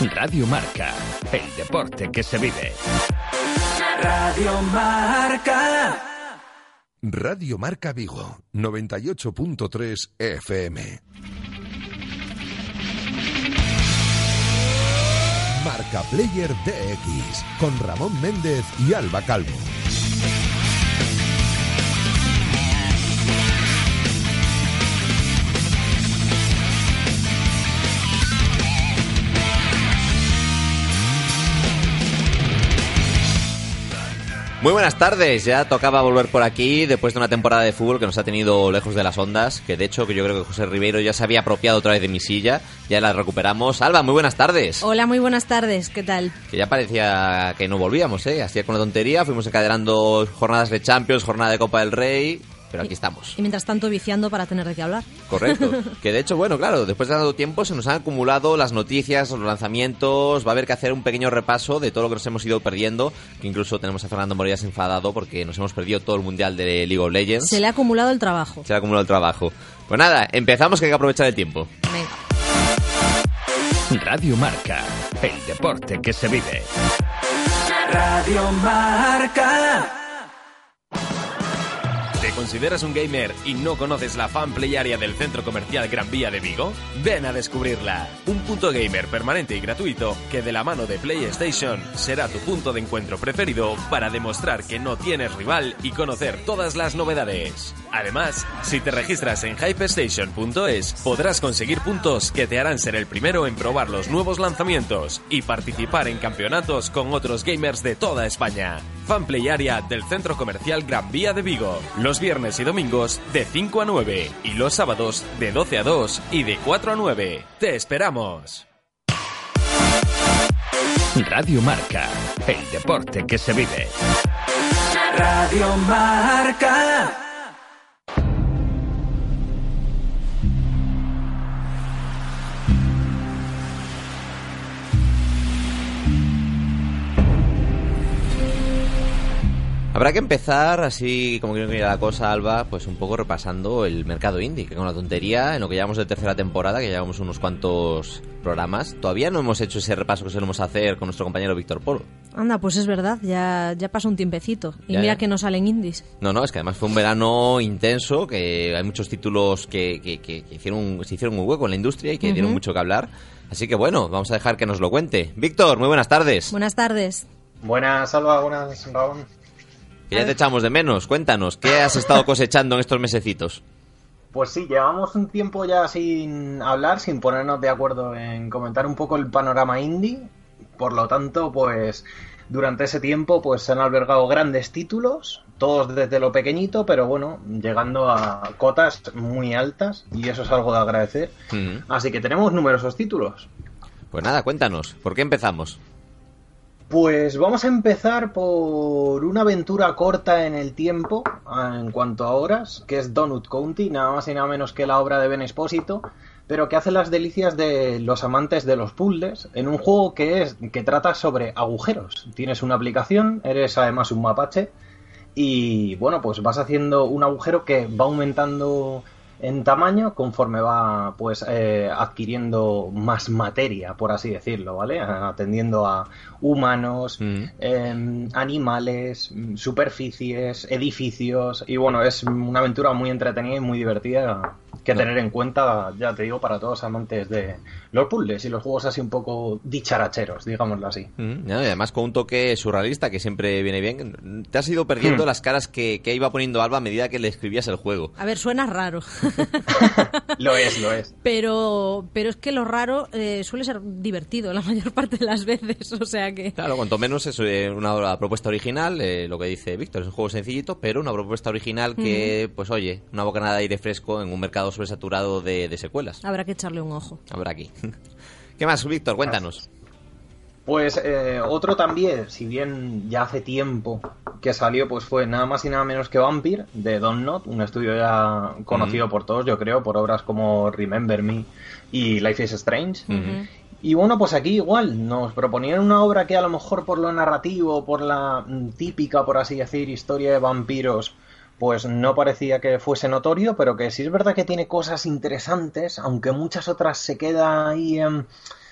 Radio Marca, el deporte que se vive. Radio Marca. Radio Marca Vigo, 98.3 FM. Marca Player DX, con Ramón Méndez y Alba Calvo. Muy buenas tardes, ya tocaba volver por aquí después de una temporada de fútbol que nos ha tenido lejos de las ondas, que de hecho que yo creo que José Ribeiro ya se había apropiado otra vez de mi silla, ya la recuperamos. Alba, muy buenas tardes. Hola, muy buenas tardes, ¿qué tal? Que ya parecía que no volvíamos, ¿eh? Así con la tontería, fuimos encadenando jornadas de Champions, jornada de Copa del Rey, pero aquí estamos. Y mientras tanto viciando para tener de qué hablar. Correcto. que de hecho, bueno, claro, después de tanto tiempo se nos han acumulado las noticias, los lanzamientos, va a haber que hacer un pequeño repaso de todo lo que nos hemos ido perdiendo, que incluso tenemos a Fernando Morillas enfadado porque nos hemos perdido todo el Mundial de League of Legends. Se le ha acumulado el trabajo. Se le ha acumulado el trabajo. Pues nada, empezamos que hay que aprovechar el tiempo. Venga. Radio Marca, el deporte que se vive. Radio Marca. ¿Te consideras un gamer y no conoces la fan play area del Centro Comercial Gran Vía de Vigo? Ven a descubrirla. Un punto gamer permanente y gratuito que de la mano de PlayStation será tu punto de encuentro preferido para demostrar que no tienes rival y conocer todas las novedades. Además, si te registras en hypestation.es podrás conseguir puntos que te harán ser el primero en probar los nuevos lanzamientos y participar en campeonatos con otros gamers de toda España. Fanplay Area del Centro Comercial Gran Vía de Vigo. Los viernes y domingos de 5 a 9 y los sábados de 12 a 2 y de 4 a 9. ¡Te esperamos! Radio Marca, el deporte que se vive. Radio Marca. Habrá que empezar, así como que no la cosa, Alba, pues un poco repasando el mercado indie, que con la tontería, en lo que llevamos de tercera temporada, que llevamos unos cuantos programas, todavía no hemos hecho ese repaso que solemos hacer con nuestro compañero Víctor Polo. Anda, pues es verdad, ya, ya pasó un tiempecito. Y Ya, mira ya. que no salen indies. No, no, es que además fue un verano intenso, que hay muchos títulos que, que- que- que hicieron, se hicieron un hueco en la industria y que dieron mucho que hablar. Así que bueno, vamos a dejar que nos lo cuente. Víctor, muy buenas tardes. Buenas tardes. Buenas, Alba, buenas, Raúl. Que ya te echamos de menos. Cuéntanos, ¿qué has estado cosechando en estos mesecitos? Pues sí, llevamos un tiempo ya sin hablar, sin ponernos de acuerdo en comentar un poco el panorama indie. Por lo tanto, pues durante ese tiempo pues se han albergado grandes títulos, todos desde lo pequeñito, pero bueno, llegando a cotas muy altas y eso es algo de agradecer. Así que tenemos numerosos títulos. Pues nada, cuéntanos, ¿por qué empezamos? Pues vamos a empezar por una aventura corta en el tiempo, ah, en cuanto a horas, que es Donut County, nada más y nada menos que la obra de Ben Espósito, pero que hace las delicias de los amantes de los puzzles en un juego que es que trata sobre agujeros. Tienes una aplicación, eres además un mapache y bueno, pues vas haciendo un agujero que va aumentando en tamaño conforme va pues eh, adquiriendo más materia, por así decirlo, ¿vale? Atendiendo a humanos, Mm. em, animales, mm, superficies, edificios y bueno, es una aventura muy entretenida y muy divertida que No. tener en cuenta, ya te digo, para todos los amantes de los puzzles y los juegos así un poco dicharacheros, digámoslo así. Mm, ¿no? Y además con un toque surrealista que siempre viene bien. Te has ido perdiendo Hmm. las caras que, que iba poniendo Alba a medida que le escribías el juego. A ver, suena raro. Lo es, lo es. pero, pero es que lo raro eh, suele ser divertido la mayor parte de las veces. O sea que. Claro, cuanto menos es eh, una propuesta original, eh, lo que dice Víctor, es un juego sencillito, pero una propuesta original que, pues oye, una bocanada de aire fresco en un mercado sobresaturado de, de secuelas. Habrá que echarle un ojo. Habrá aquí. ¿Qué más, Víctor? Cuéntanos. Pues eh, otro también, si bien ya hace tiempo que salió, pues fue nada más y nada menos que Vampire, de Don't Not, un estudio ya conocido por todos, yo creo, por obras como Remember Me y Life is Strange. Y bueno, pues aquí igual, nos proponían una obra que a lo mejor por lo narrativo, por la mm, típica, por así decir, historia de vampiros, pues no parecía que fuese notorio, pero que sí es verdad que tiene cosas interesantes, aunque muchas otras se queda ahí en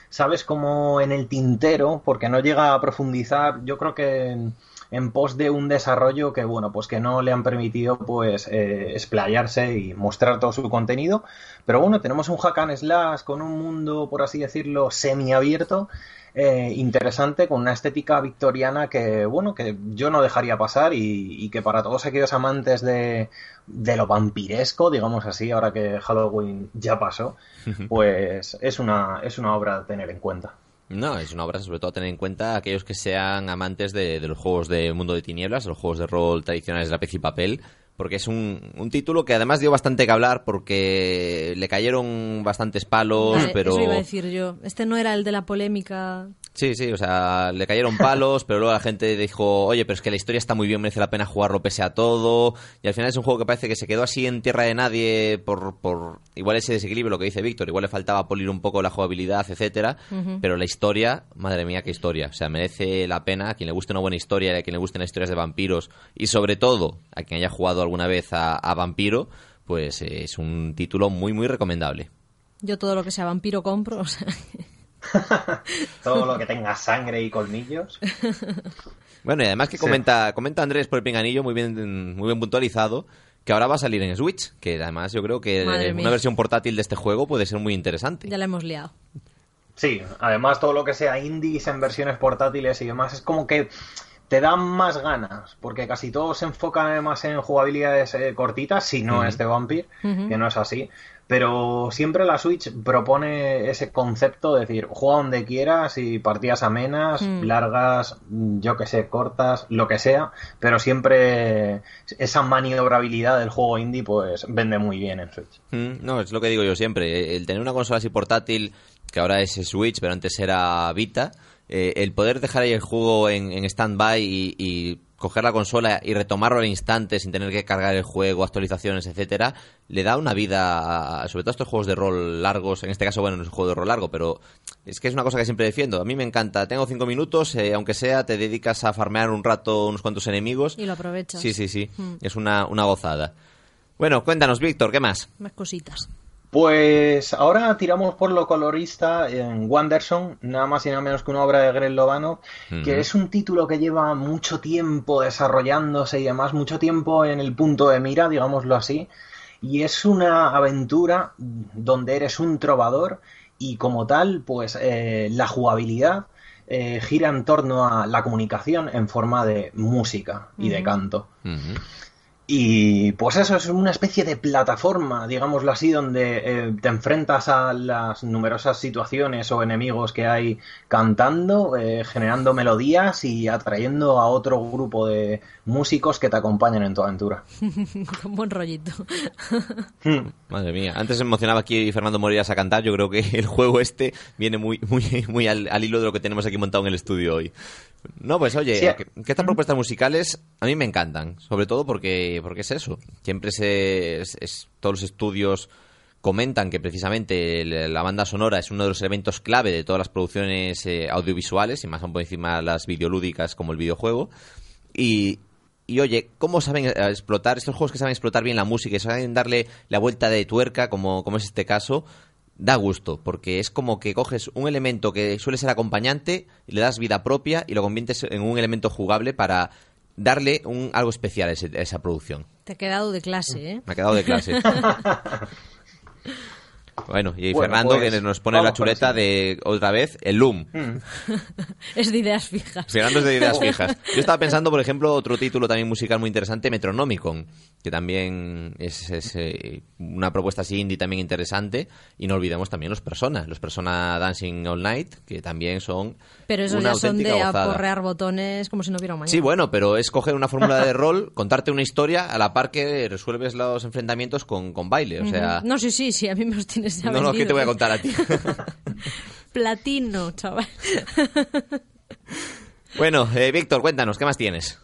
sabes, como en el tintero, porque no llega a profundizar, yo creo que en, pos de un desarrollo que, bueno, pues que no le han permitido, pues, eh, explayarse y mostrar todo su contenido. Pero bueno, tenemos un hack and slash con un mundo, por así decirlo, semiabierto, eh, interesante, con una estética victoriana que, bueno, que yo no dejaría pasar y, y que para todos aquellos amantes de, de lo vampiresco, digamos así, ahora que Halloween ya pasó, pues es una, es una obra a tener en cuenta. No, es una obra sobre todo a tener en cuenta aquellos que sean amantes de, de los juegos de Mundo de Tinieblas, de los juegos de rol tradicionales de lápiz y papel, porque es un, un título que además dio bastante que hablar porque le cayeron bastantes palos, Vale, pero... Eso iba a decir yo. Este no era el de la polémica. Sí, sí, o sea, le cayeron palos, pero luego la gente dijo, oye, pero es que la historia está muy bien, merece la pena jugarlo pese a todo. Y al final es un juego que parece que se quedó así en tierra de nadie por, por igual ese desequilibrio, lo que dice Víctor, igual le faltaba pulir un poco la jugabilidad, etcétera. Pero la historia, madre mía, qué historia. O sea, merece la pena a quien le guste una buena historia, a quien le gusten las historias de vampiros y sobre todo a quien haya jugado alguna vez a, a Vampiro, pues eh, es un título muy, muy recomendable. Yo todo lo que sea vampiro compro. O sea, Todo lo que tenga sangre y colmillos. Bueno, y además que comenta, comenta Andrés por el pinganillo, muy bien, muy bien puntualizado, que ahora va a salir en Switch, que además yo creo que Madre una mía. versión portátil de este juego puede ser muy interesante. ya la hemos liado. Sí, además todo lo que sea indies en versiones portátiles y demás es como que te dan más ganas, porque casi todos se enfocan más en jugabilidades eh, cortitas, si no es de Vampire, que no es así. Pero siempre la Switch propone ese concepto de decir, juega donde quieras y partidas amenas, largas, mm, yo que sé, cortas, lo que sea, pero siempre esa maniobrabilidad del juego indie pues vende muy bien en Switch. Mm, No, es lo que digo yo siempre. El tener una consola así portátil, que ahora es Switch, pero antes era Vita, eh, el poder dejar ahí el juego en, en stand-by y, y coger la consola y retomarlo al instante sin tener que cargar el juego, actualizaciones, etcétera, le da una vida, a- sobre todo a estos juegos de rol largos. En este caso, bueno, no es un juego de rol largo, pero es que es una cosa que siempre defiendo. A mí me encanta. Tengo cinco minutos, eh, aunque sea, te dedicas a farmear un rato unos cuantos enemigos. Y lo aprovechas. Sí, sí, sí. Es una, una gozada. Bueno, cuéntanos, Víctor, ¿qué más? Más cositas. Pues ahora tiramos por lo colorista en Wanderson, nada más y nada menos que una obra de Greg Lovano, que es un título que lleva mucho tiempo desarrollándose y demás, mucho tiempo en el punto de mira, digámoslo así, y es una aventura donde eres un trovador y como tal, pues eh, la jugabilidad eh, gira en torno a la comunicación en forma de música y de canto. Y pues eso es una especie de plataforma, digámoslo así, donde eh, te enfrentas a las numerosas situaciones o enemigos que hay cantando, eh, generando melodías y atrayendo a otro grupo de músicos que te acompañan en tu aventura. Con buen rollito. Madre mía, antes se emocionaba aquí Fernando Morillas a cantar, yo creo que el juego este viene muy, muy, muy al, al hilo de lo que tenemos aquí montado en el estudio hoy. No, pues oye, Sí. que, que estas propuestas musicales a mí me encantan, sobre todo porque, porque es eso, siempre se, es- es- todos los estudios comentan que precisamente la banda sonora es uno de los elementos clave de todas las producciones eh, audiovisuales, y más aún por encima las videolúdicas como el videojuego, y, y oye, ¿cómo saben explotar estos juegos que saben explotar bien la música y saben darle la vuelta de tuerca, como, como es este caso? Da gusto, porque es como que coges un elemento que suele ser acompañante y le das vida propia y lo conviertes en un elemento jugable para darle un, algo especial a, ese- a esa producción. Te ha quedado de clase, ¿eh? Me ha quedado de clase. bueno, y Bueno, Fernando pues, que nos pone la chuleta de otra vez el Loom. Es de ideas fijas. Fernando es de ideas fijas. Yo estaba pensando, por ejemplo, otro título también musical muy interesante, Metronomicon, que también es, es, eh, una propuesta así indie también interesante. Y no olvidemos también los Persona, los Persona Dancing All Night, que también son Pero esos una ya son de gozada. aporrear botones como si no hubiera un mañana. Sí, bueno, pero es coger una fórmula de rol, contarte una historia a la par que resuelves los enfrentamientos con, con baile. O sea, No, sí, sí, sí, a mí me los no, no, ¿qué te voy a contar a ti? Platino, chaval. bueno, eh, Víctor, cuéntanos, ¿qué más tienes?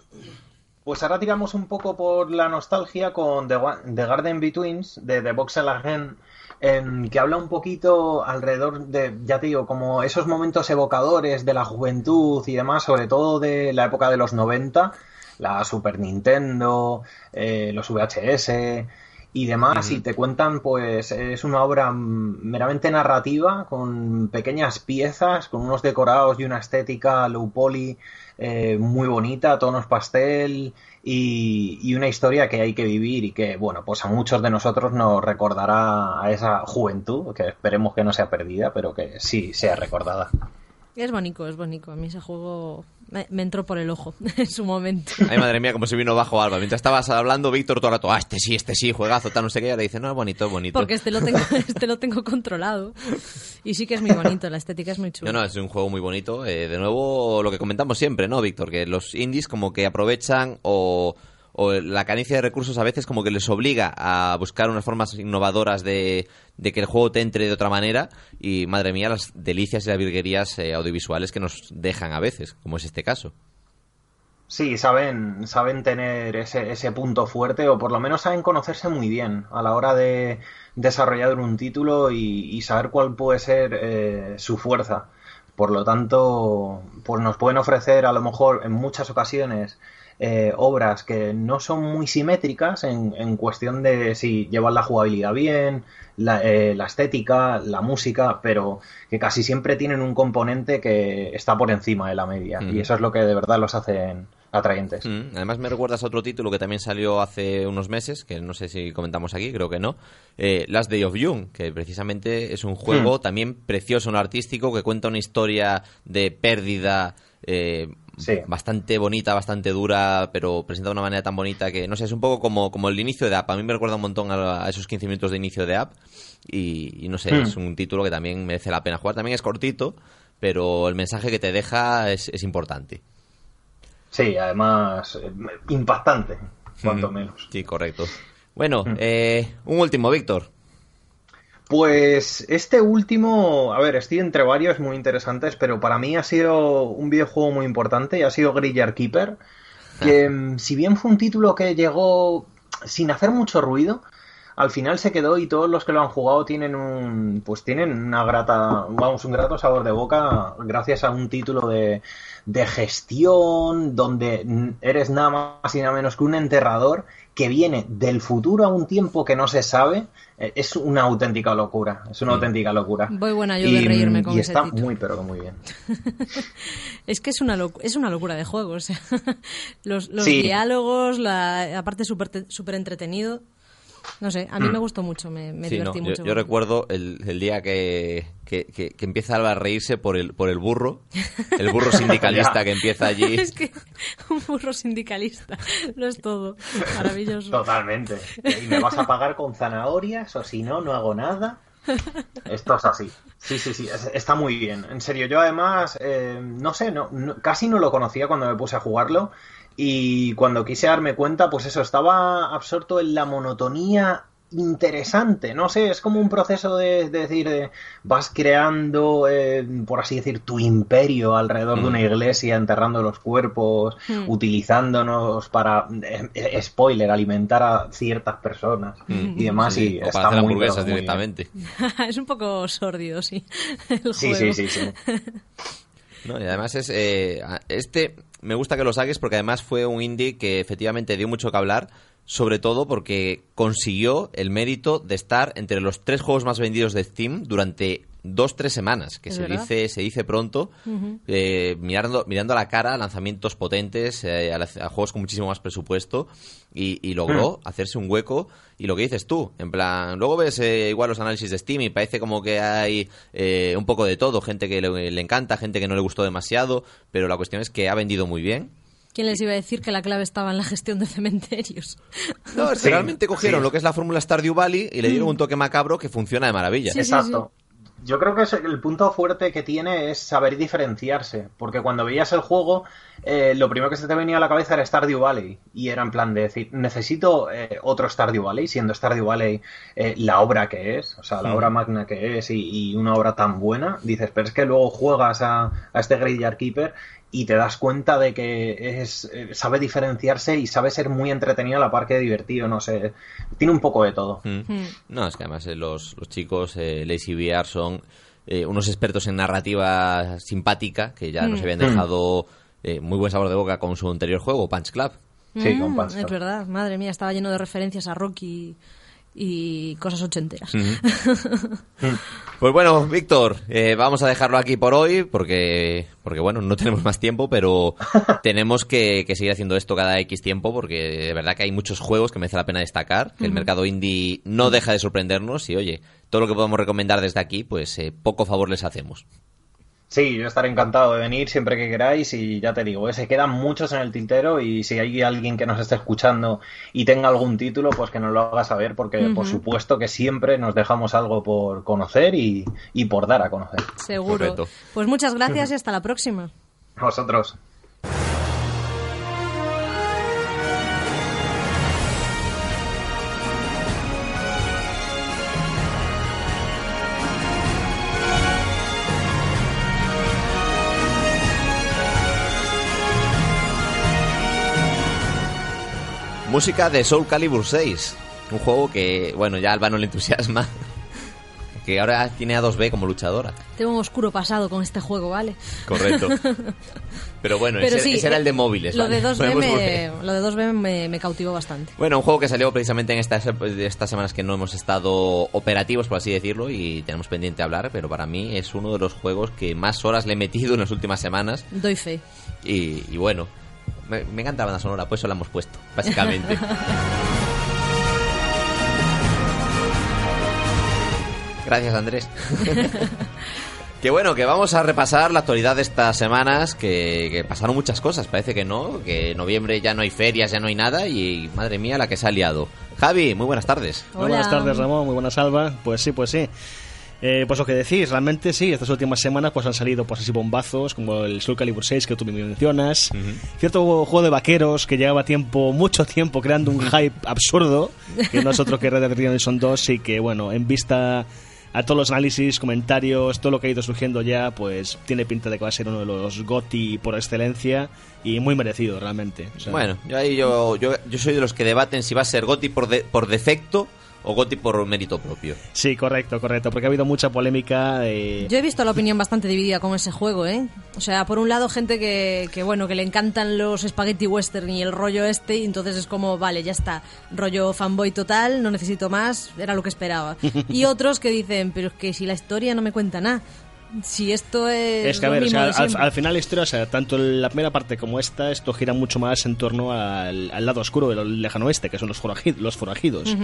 Pues ahora tiramos un poco por la nostalgia con The, Garden Betweens de The Voxel Again, em, que habla un poquito alrededor de, ya te digo, como esos momentos evocadores de la juventud y demás, sobre todo de la época de los 90, la Super Nintendo, eh, los VHS. Y demás, y te cuentan, pues es una obra meramente narrativa, con pequeñas piezas, con unos decorados y una estética low poly eh, muy bonita, tonos pastel y, y, una historia que hay que vivir y que, bueno, pues a muchos de nosotros nos recordará a esa juventud, que esperemos que no sea perdida, pero que sí sea recordada. Es bonito, es bonito. A mí ese juego me, me, entró por el ojo en su momento. Ay, madre mía, como se vino bajo Alba. Mientras estabas hablando, Víctor todo el rato, ah, este sí, este sí, juegazo, tal, no sé qué. Y ahora dice, no, es bonito, es bonito. Porque este lo, tengo, este lo tengo controlado. Y sí que es muy bonito, la estética es muy chula. No, no, es un juego muy bonito. Eh, de nuevo, lo que comentamos siempre, ¿no, Víctor? Que los indies como que aprovechan o o la carencia de recursos a veces como que les obliga a buscar unas formas innovadoras de, que el juego te entre de otra manera y madre mía las delicias y las virguerías eh, audiovisuales que nos dejan a veces, como es este caso. Sí, saben, saben tener ese, ese punto fuerte o por lo menos saben conocerse muy bien a la hora de desarrollar un título y, y saber cuál puede ser eh, su fuerza. Por lo tanto, pues nos pueden ofrecer a lo mejor en muchas ocasiones eh, obras que no son muy simétricas en, en, cuestión de si llevan la jugabilidad bien, la, eh, la, estética, la música, pero que casi siempre tienen un componente que está por encima de la media. Mm. Y eso es lo que de verdad los hacen atraentes. Mm. Además me recuerdas a otro título que también salió hace unos meses, que no sé si comentamos aquí, creo que no, eh, Last Day of June, que precisamente es un juego mm. también precioso, no artístico, que cuenta una historia de pérdida eh, sí. bastante bonita, bastante dura, pero presenta de una manera tan bonita que, no sé, es un poco como, como el inicio de App. A mí me recuerda un montón a, a esos 15 minutos de inicio de App y, y no sé, Hmm. es un título que también merece la pena jugar. También es cortito, pero el mensaje que te deja es, es importante. Sí, además, eh, impactante, cuanto menos. Sí, correcto. Bueno, Mm. eh, un último, Víctor. Pues este último, a ver, estoy entre varios muy interesantes, pero para mí ha sido un videojuego muy importante y ha sido Grillar Keeper, que mm, si bien fue un título que llegó sin hacer mucho ruido, al final se quedó y todos los que lo han jugado tienen un, pues tienen una grata, vamos, un grato sabor de boca gracias a un título de, de gestión donde eres nada más y nada menos que un enterrador que viene del futuro a un tiempo que no se sabe. Eh, Es una auténtica locura, es una auténtica locura. Voy buena yo de reírme con y ese está título. muy, pero que muy bien. Es que es una, es una locura de juego. O sea, los, los Sí. diálogos, la, aparte súper súper entretenido. No sé, a mí Mm. me gustó mucho, me, me Sí, no, divertí yo, mucho. yo recuerdo el, el día que, que, que- que empieza Alba a reírse por el, por el burro, el burro sindicalista que empieza allí. es que un burro sindicalista lo es todo. Maravilloso. Totalmente. Y me vas a pagar con zanahorias o si no, no hago nada. Esto es así. Sí, sí, sí, es- está muy bien. En serio, yo además, eh, no sé, no, no- casi no lo conocía cuando me puse a jugarlo. Y cuando quise darme cuenta, pues eso, estaba absorto en la monotonía interesante. No sé, es como un proceso de, de decir, de, vas creando, eh, por así decir, tu imperio alrededor de una Mm. iglesia, enterrando los cuerpos, Mm. utilizándonos para, eh, eh, spoiler, alimentar a ciertas personas Mm. y demás. Sí, y o está para hacer muy, hamburguesas muy directamente. es un poco sordio, sí. El Sí, juego. sí, sí, sí. No, y además es eh, este me gusta que lo saques porque además fue un indie que efectivamente dio mucho que hablar, sobre todo porque consiguió el mérito de estar entre los tres juegos más vendidos de Steam durante dos tres semanas, que se verdad. dice se dice pronto, eh, mirando mirando a la cara a lanzamientos potentes, eh, a, la- a juegos con muchísimo más presupuesto y, y logró hacerse un hueco y lo que dices tú, en plan, luego ves eh, igual los análisis de Steam y parece como que hay eh, un poco de todo, gente que le, le encanta, gente que no le gustó demasiado, pero la cuestión es que ha vendido muy bien. ¿Quién les iba a decir que la clave estaba en la gestión de cementerios? No, es que Sí, realmente cogieron sí. lo que es la fórmula Stardew Valley y le dieron un toque macabro que funciona de maravilla. Sí, Exacto. Yo creo que el punto fuerte que tiene es saber diferenciarse, porque cuando veías el juego, eh, lo primero que se te venía a la cabeza era Stardew Valley, y era en plan de decir, necesito eh, otro Stardew Valley, siendo Stardew Valley eh, la obra que es, o sea, la obra magna que es, y, y una obra tan buena, dices, pero es que luego juegas a, a este Graveyard Keeper y te das cuenta de que es eh, sabe diferenciarse y sabe ser muy entretenido a la par que divertido, no sé, tiene un poco de todo. Mm. Mm. No, es que además eh, los, los chicos, eh, Lazy VR, son eh, unos expertos en narrativa simpática que ya nos Mm. habían dejado eh, muy buen sabor de boca con su anterior juego, Punch Club. Sí, con Punch es Club. verdad, madre mía, estaba lleno de referencias a Rocky y cosas ochenteras. Pues bueno, Víctor, eh, vamos a dejarlo aquí por hoy porque, porque bueno, no tenemos más tiempo, pero tenemos que, que seguir haciendo esto cada X tiempo porque de verdad que hay muchos juegos que merece la pena destacar, que el mercado indie no deja de sorprendernos y oye, todo lo que podamos recomendar desde aquí, pues eh, poco favor les hacemos. Sí, yo estaré encantado de venir siempre que queráis y ya te digo, eh, se quedan muchos en el tintero y si hay alguien que nos esté escuchando y tenga algún título, pues que nos lo haga saber porque por supuesto que siempre nos dejamos algo por conocer y, y por dar a conocer. Seguro. Pues muchas gracias y hasta la próxima. A Música de Soul Calibur 6, un juego que, bueno, ya a Alba no le entusiasma, que ahora tiene a 2B como luchadora. Tengo un oscuro pasado con este juego, ¿vale? Correcto. Pero bueno, Pero ese, sí, ese era el de móviles. Lo ¿vale? de 2B, Podemos me, volver. lo de 2B me, me cautivó bastante. Bueno, un juego que salió precisamente en estas, estas semanas que no hemos estado operativos, por así decirlo, y tenemos pendiente hablar, pero para mí es uno de los juegos que más horas le he metido en las últimas semanas. Doy fe. Y, y bueno, me, me encanta la banda sonora, pues eso la hemos puesto, básicamente. Gracias, Andrés. que bueno, que vamos a repasar la actualidad de estas semanas, que, que pasaron muchas cosas, parece que no, que en noviembre ya no hay ferias, ya no hay nada, y madre mía la que se ha liado. Javi, muy buenas tardes. Muy buenas tardes, Ramón. Muy buenas, Alba. Pues sí, pues sí. Eh, pues lo que decís, realmente sí, estas últimas semanas pues han salido pues así bombazos, como el Soul Calibur 6 que tú me mencionas, cierto juego de vaqueros que llevaba tiempo, mucho tiempo creando un hype absurdo, que no es otro que Red Dead Redemption 2 y que bueno, en vista a todos los análisis, comentarios, todo lo que ha ido surgiendo ya, pues tiene pinta de que va a ser uno de los GOTI por excelencia y muy merecido realmente. O sea, Bueno, yo, ahí yo, yo, yo soy de los que debaten si va a ser Goti por, de- por defecto o Goti por mérito propio. Sí, correcto, correcto, porque ha habido mucha polémica. Yo he visto la opinión bastante dividida con ese juego, ¿eh? O sea, por un lado, gente que, que bueno, que le encantan los spaghetti western y el rollo este, y entonces es como, vale, ya está, rollo fanboy total, no necesito más, era lo que esperaba. Y otros que dicen, pero es que si la historia no me cuenta nada, si esto es. Es que, a ver, o sea, al, final la historia, o sea, tanto la primera parte como esta, esto gira mucho más en torno al, al lado oscuro del lejano oeste, que son los forajidos.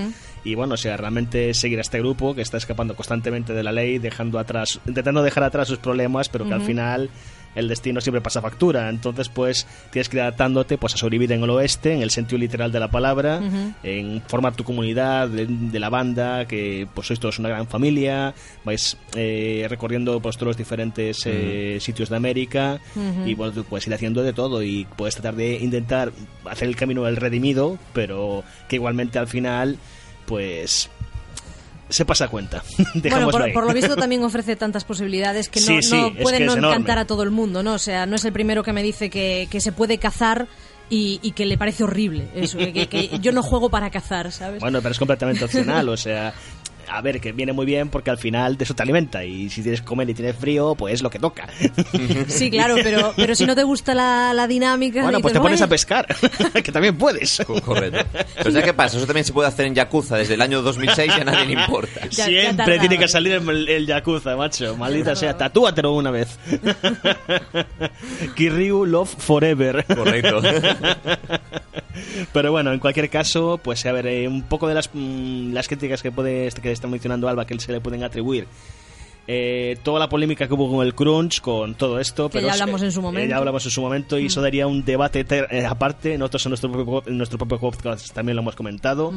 Y bueno, o sea, realmente seguir a este grupo que está escapando constantemente de la ley, dejando atrás, intentando dejar atrás sus problemas, pero que al final el destino siempre pasa factura. Entonces, pues, tienes que ir adaptándote pues, a sobrevivir en el oeste, en el sentido literal de la palabra, en formar tu comunidad de, de la banda, que pues sois todos una gran familia, vais eh, recorriendo pues, todos los diferentes eh, sitios de América y bueno, tú puedes ir haciendo de todo y puedes tratar de intentar hacer el camino del redimido, pero que igualmente al final, pues se pasa cuenta. Bueno, por, ahí. por lo visto también ofrece tantas posibilidades que no, Sí, sí, no enorme. encantar a todo el mundo, ¿no? O sea, no es el primero que me dice que, que se puede cazar y, y que le parece horrible. Eso, que- que yo no juego para cazar, ¿sabes? Bueno, pero es completamente opcional, o sea, a ver, que viene muy bien porque al final de eso te alimenta y si tienes que comer y tienes frío, pues es lo que toca. Sí, claro, pero, pero si no te gusta la, la dinámica... bueno, pues te pones a pescar, que también puedes. Co- Correcto. Pero ¿sabes qué pasa? Eso también se puede hacer en Yakuza desde el año 2006 y a nadie le importa. Ya- Siempre tiene que salir el, el Yakuza, macho. Maldita sea, tatúatelo una vez. Kiryu Love Forever. Correcto. Pero bueno, en cualquier caso, pues a ver, eh, un poco de las, mm, las críticas que puede que está mencionando Alba que se le pueden atribuir. Eh, toda la polémica que hubo con el crunch, con todo esto. Que pero ya hablamos en su eh, momento. ya hablamos en su momento y eso daría un debate eh, aparte. Nosotros en nuestro propio, en nuestro propio podcast también lo hemos comentado.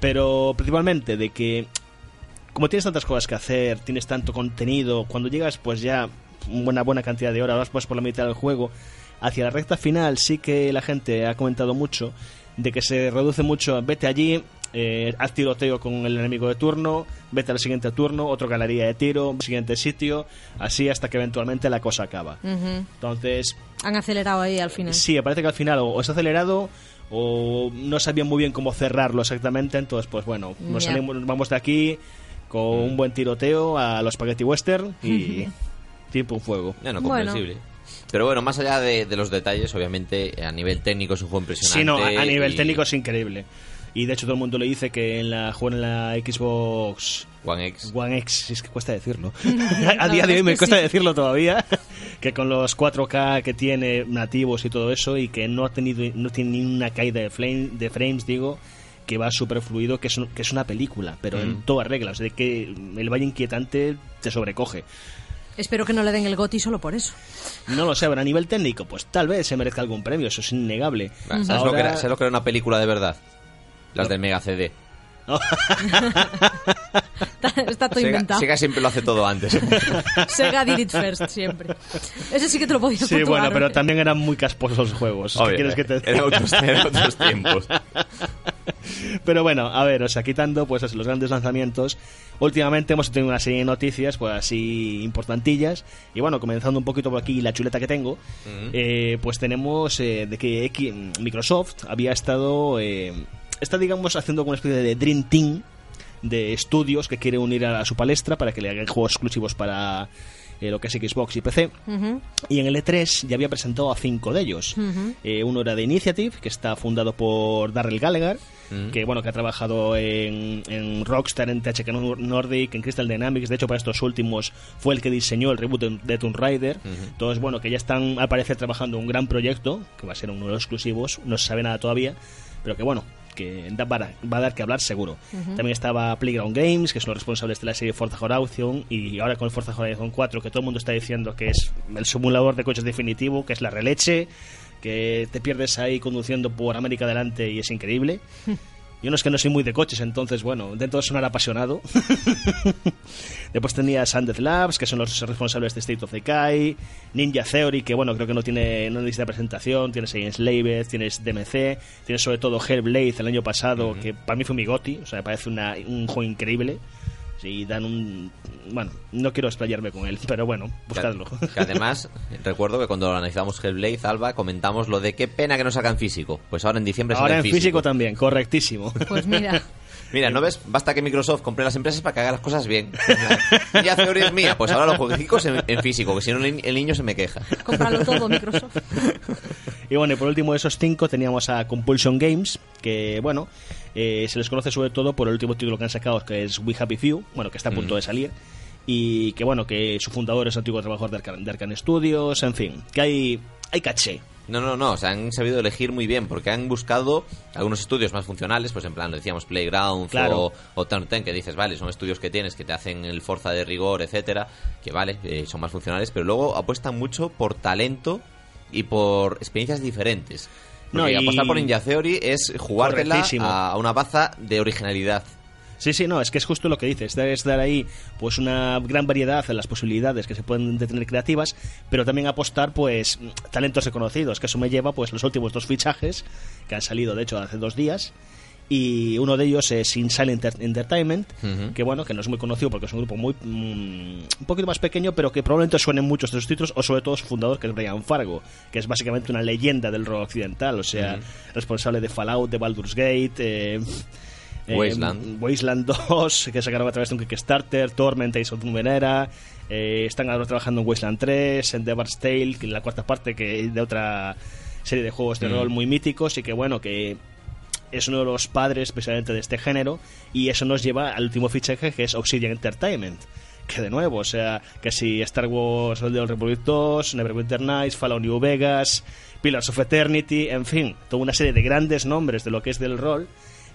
Pero principalmente de que como tienes tantas cosas que hacer, tienes tanto contenido, cuando llegas pues ya una buena cantidad de horas, vas pues por la mitad del juego, hacia la recta final sí que la gente ha comentado mucho de que se reduce mucho, vete allí, eh, haz tiroteo con el enemigo de turno, vete al siguiente turno, otro galería de tiro, siguiente sitio, así hasta que eventualmente la cosa acaba. Entonces, Han acelerado ahí al final. Sí, parece que al final o, es acelerado o no sabían muy bien cómo cerrarlo exactamente. Entonces, pues bueno, nos Ya. salimos, nos vamos de aquí con un buen tiroteo a los spaghetti western y tiempo un fuego. Bueno, Bueno. comprensible. Pero bueno, más allá de, de los detalles, obviamente, a nivel técnico es un juego impresionante. Sí, no, a, a nivel y- técnico es increíble. Y de hecho todo el mundo le dice que en la juega en la Xbox One X. One X, es que cuesta decirlo. a día de hoy me cuesta sí. decirlo todavía. que con los 4K que tiene nativos y todo eso, y que no ha tenido, no tiene ni una caída de, flame- de frames, digo, que va súper fluido, que es, un- que es una película, pero en todas reglas. De que el valle inquietante te sobrecoge. Espero que no le den el goti solo por eso. No lo sé, pero a nivel técnico, pues tal vez se merezca algún premio, eso es innegable. ¿Sabes, lo que era, ¿Sabes lo que era una película de verdad? Las del Mega CD. Está, está todo Sega, inventado. Sega siempre lo hace todo antes. Sega did it first, siempre. Ese sí que te lo podía Sí, bueno, pero también eran muy casposos los juegos. ¿Qué Obvio, quieres que te eran otros, tiempos. Pero bueno, a ver, o sea, quitando pues los grandes lanzamientos, últimamente hemos tenido una serie de noticias, pues así importantillas. Y bueno, comenzando un poquito por aquí la chuleta que tengo, eh, pues tenemos eh, de que X- Microsoft había estado, eh, está digamos haciendo una especie de Dream Team de estudios que quiere unir a, su palestra para que le hagan juegos exclusivos para eh, lo que es Xbox y PC. Y en el E3 ya había presentado a cinco de ellos. Eh, uno era de Initiative, que está fundado por Darrell Gallagher, que bueno que ha trabajado en, en Rockstar, en THQ Nor- Nordic, en Crystal Dynamics. De hecho, para estos últimos fue el que diseñó el reboot de, de Tomb Raider. Entonces, bueno, que ya están al parecer trabajando en un gran proyecto, que va a ser uno de los exclusivos. No se sabe nada todavía, pero que bueno que da- va, a, va a dar que hablar seguro. También estaba Playground Games, que son los responsables de la serie Forza Horizon, y ahora con el Forza Horizon 4, que todo el mundo está diciendo que es el simulador de coches definitivo, que es la releche, que te pierdes ahí conduciendo por América adelante y es increíble. Yo no es que no soy muy de coches, entonces, bueno, dentro de sonar apasionado. Después tenía Sandeth Labs, que son los responsables de State of Decay, Ninja Theory, que bueno, creo que no tiene no necesita presentación, tienes Enslaved, tienes DMC, tienes sobre todo Hellblade el año pasado, que para mí fue mi goti, o sea, me parece una- un juego increíble. Sí, dan un... Bueno, no quiero explayarme con él, pero bueno, buscadlo. Que, que además, recuerdo que cuando analizamos Hellblade, Alba, comentamos lo de qué pena que no sacan físico. Pues ahora en diciembre Ahora sale en físico también, correctísimo. Pues mira, Mira, ¿no ves? Basta que Microsoft compre las empresas para que haga las cosas bien. ya teoría es mía, pues ahora los jueguitos en, en físico, que si no el niño se me queja. cómpralo todo, Microsoft. Y bueno, y por último de esos cinco teníamos a Compulsion Games, que bueno, eh, se les conoce sobre todo por el último título que han sacado, que es We Happy Few, bueno, que está a punto de salir. Y que bueno, que su fundador es antiguo trabajador de Arcan, de Arcan Studios, en fin, que hay, hay caché. No, no, no, o sea, han sabido elegir muy bien porque han buscado algunos estudios más funcionales, pues en plan, lo decíamos, Playground Claro. o, o Turn 10, que dices, vale, son estudios que tienes, que te hacen el Forza de rigor, etcétera, que vale, eh, son más funcionales, pero luego apuestan mucho por talento y por experiencias diferentes. No, y- apostar por Ninja Theory es jugártela a una baza de originalidad. Sí, sí, no, es que es justo lo que dices, es dar ahí pues una gran variedad en las posibilidades que se pueden de tener creativas, pero también apostar pues talentos reconocidos, que eso me lleva pues los últimos dos fichajes que han salido de hecho hace dos días y uno de ellos es Inside Enter- Entertainment, que bueno, que no es muy conocido porque es un grupo muy mm, un poquito más pequeño, pero que probablemente suenen muchos de sus títulos, o sobre todo su fundador, que es Brian Fargo, que es básicamente una leyenda del rock occidental, o sea, responsable de Fallout, de Baldur's Gate, eh, Wasteland. Wasteland 2, que sacaron a través de un Kickstarter, Torment, Ace of Numenera, eh, están ahora trabajando en Wasteland 3, en Devar's Tale, que es la cuarta parte que de otra serie de juegos de rol muy míticos y que bueno, que es uno de los padres especialmente de este género y eso nos lleva al último fichaje que es Obsidian Entertainment que de nuevo, o sea, que si Star Wars The Old Republic 2, Neverwinter Nights, Fallout New Vegas, Pillars of Eternity, en fin, toda una serie de grandes nombres de lo que es del rol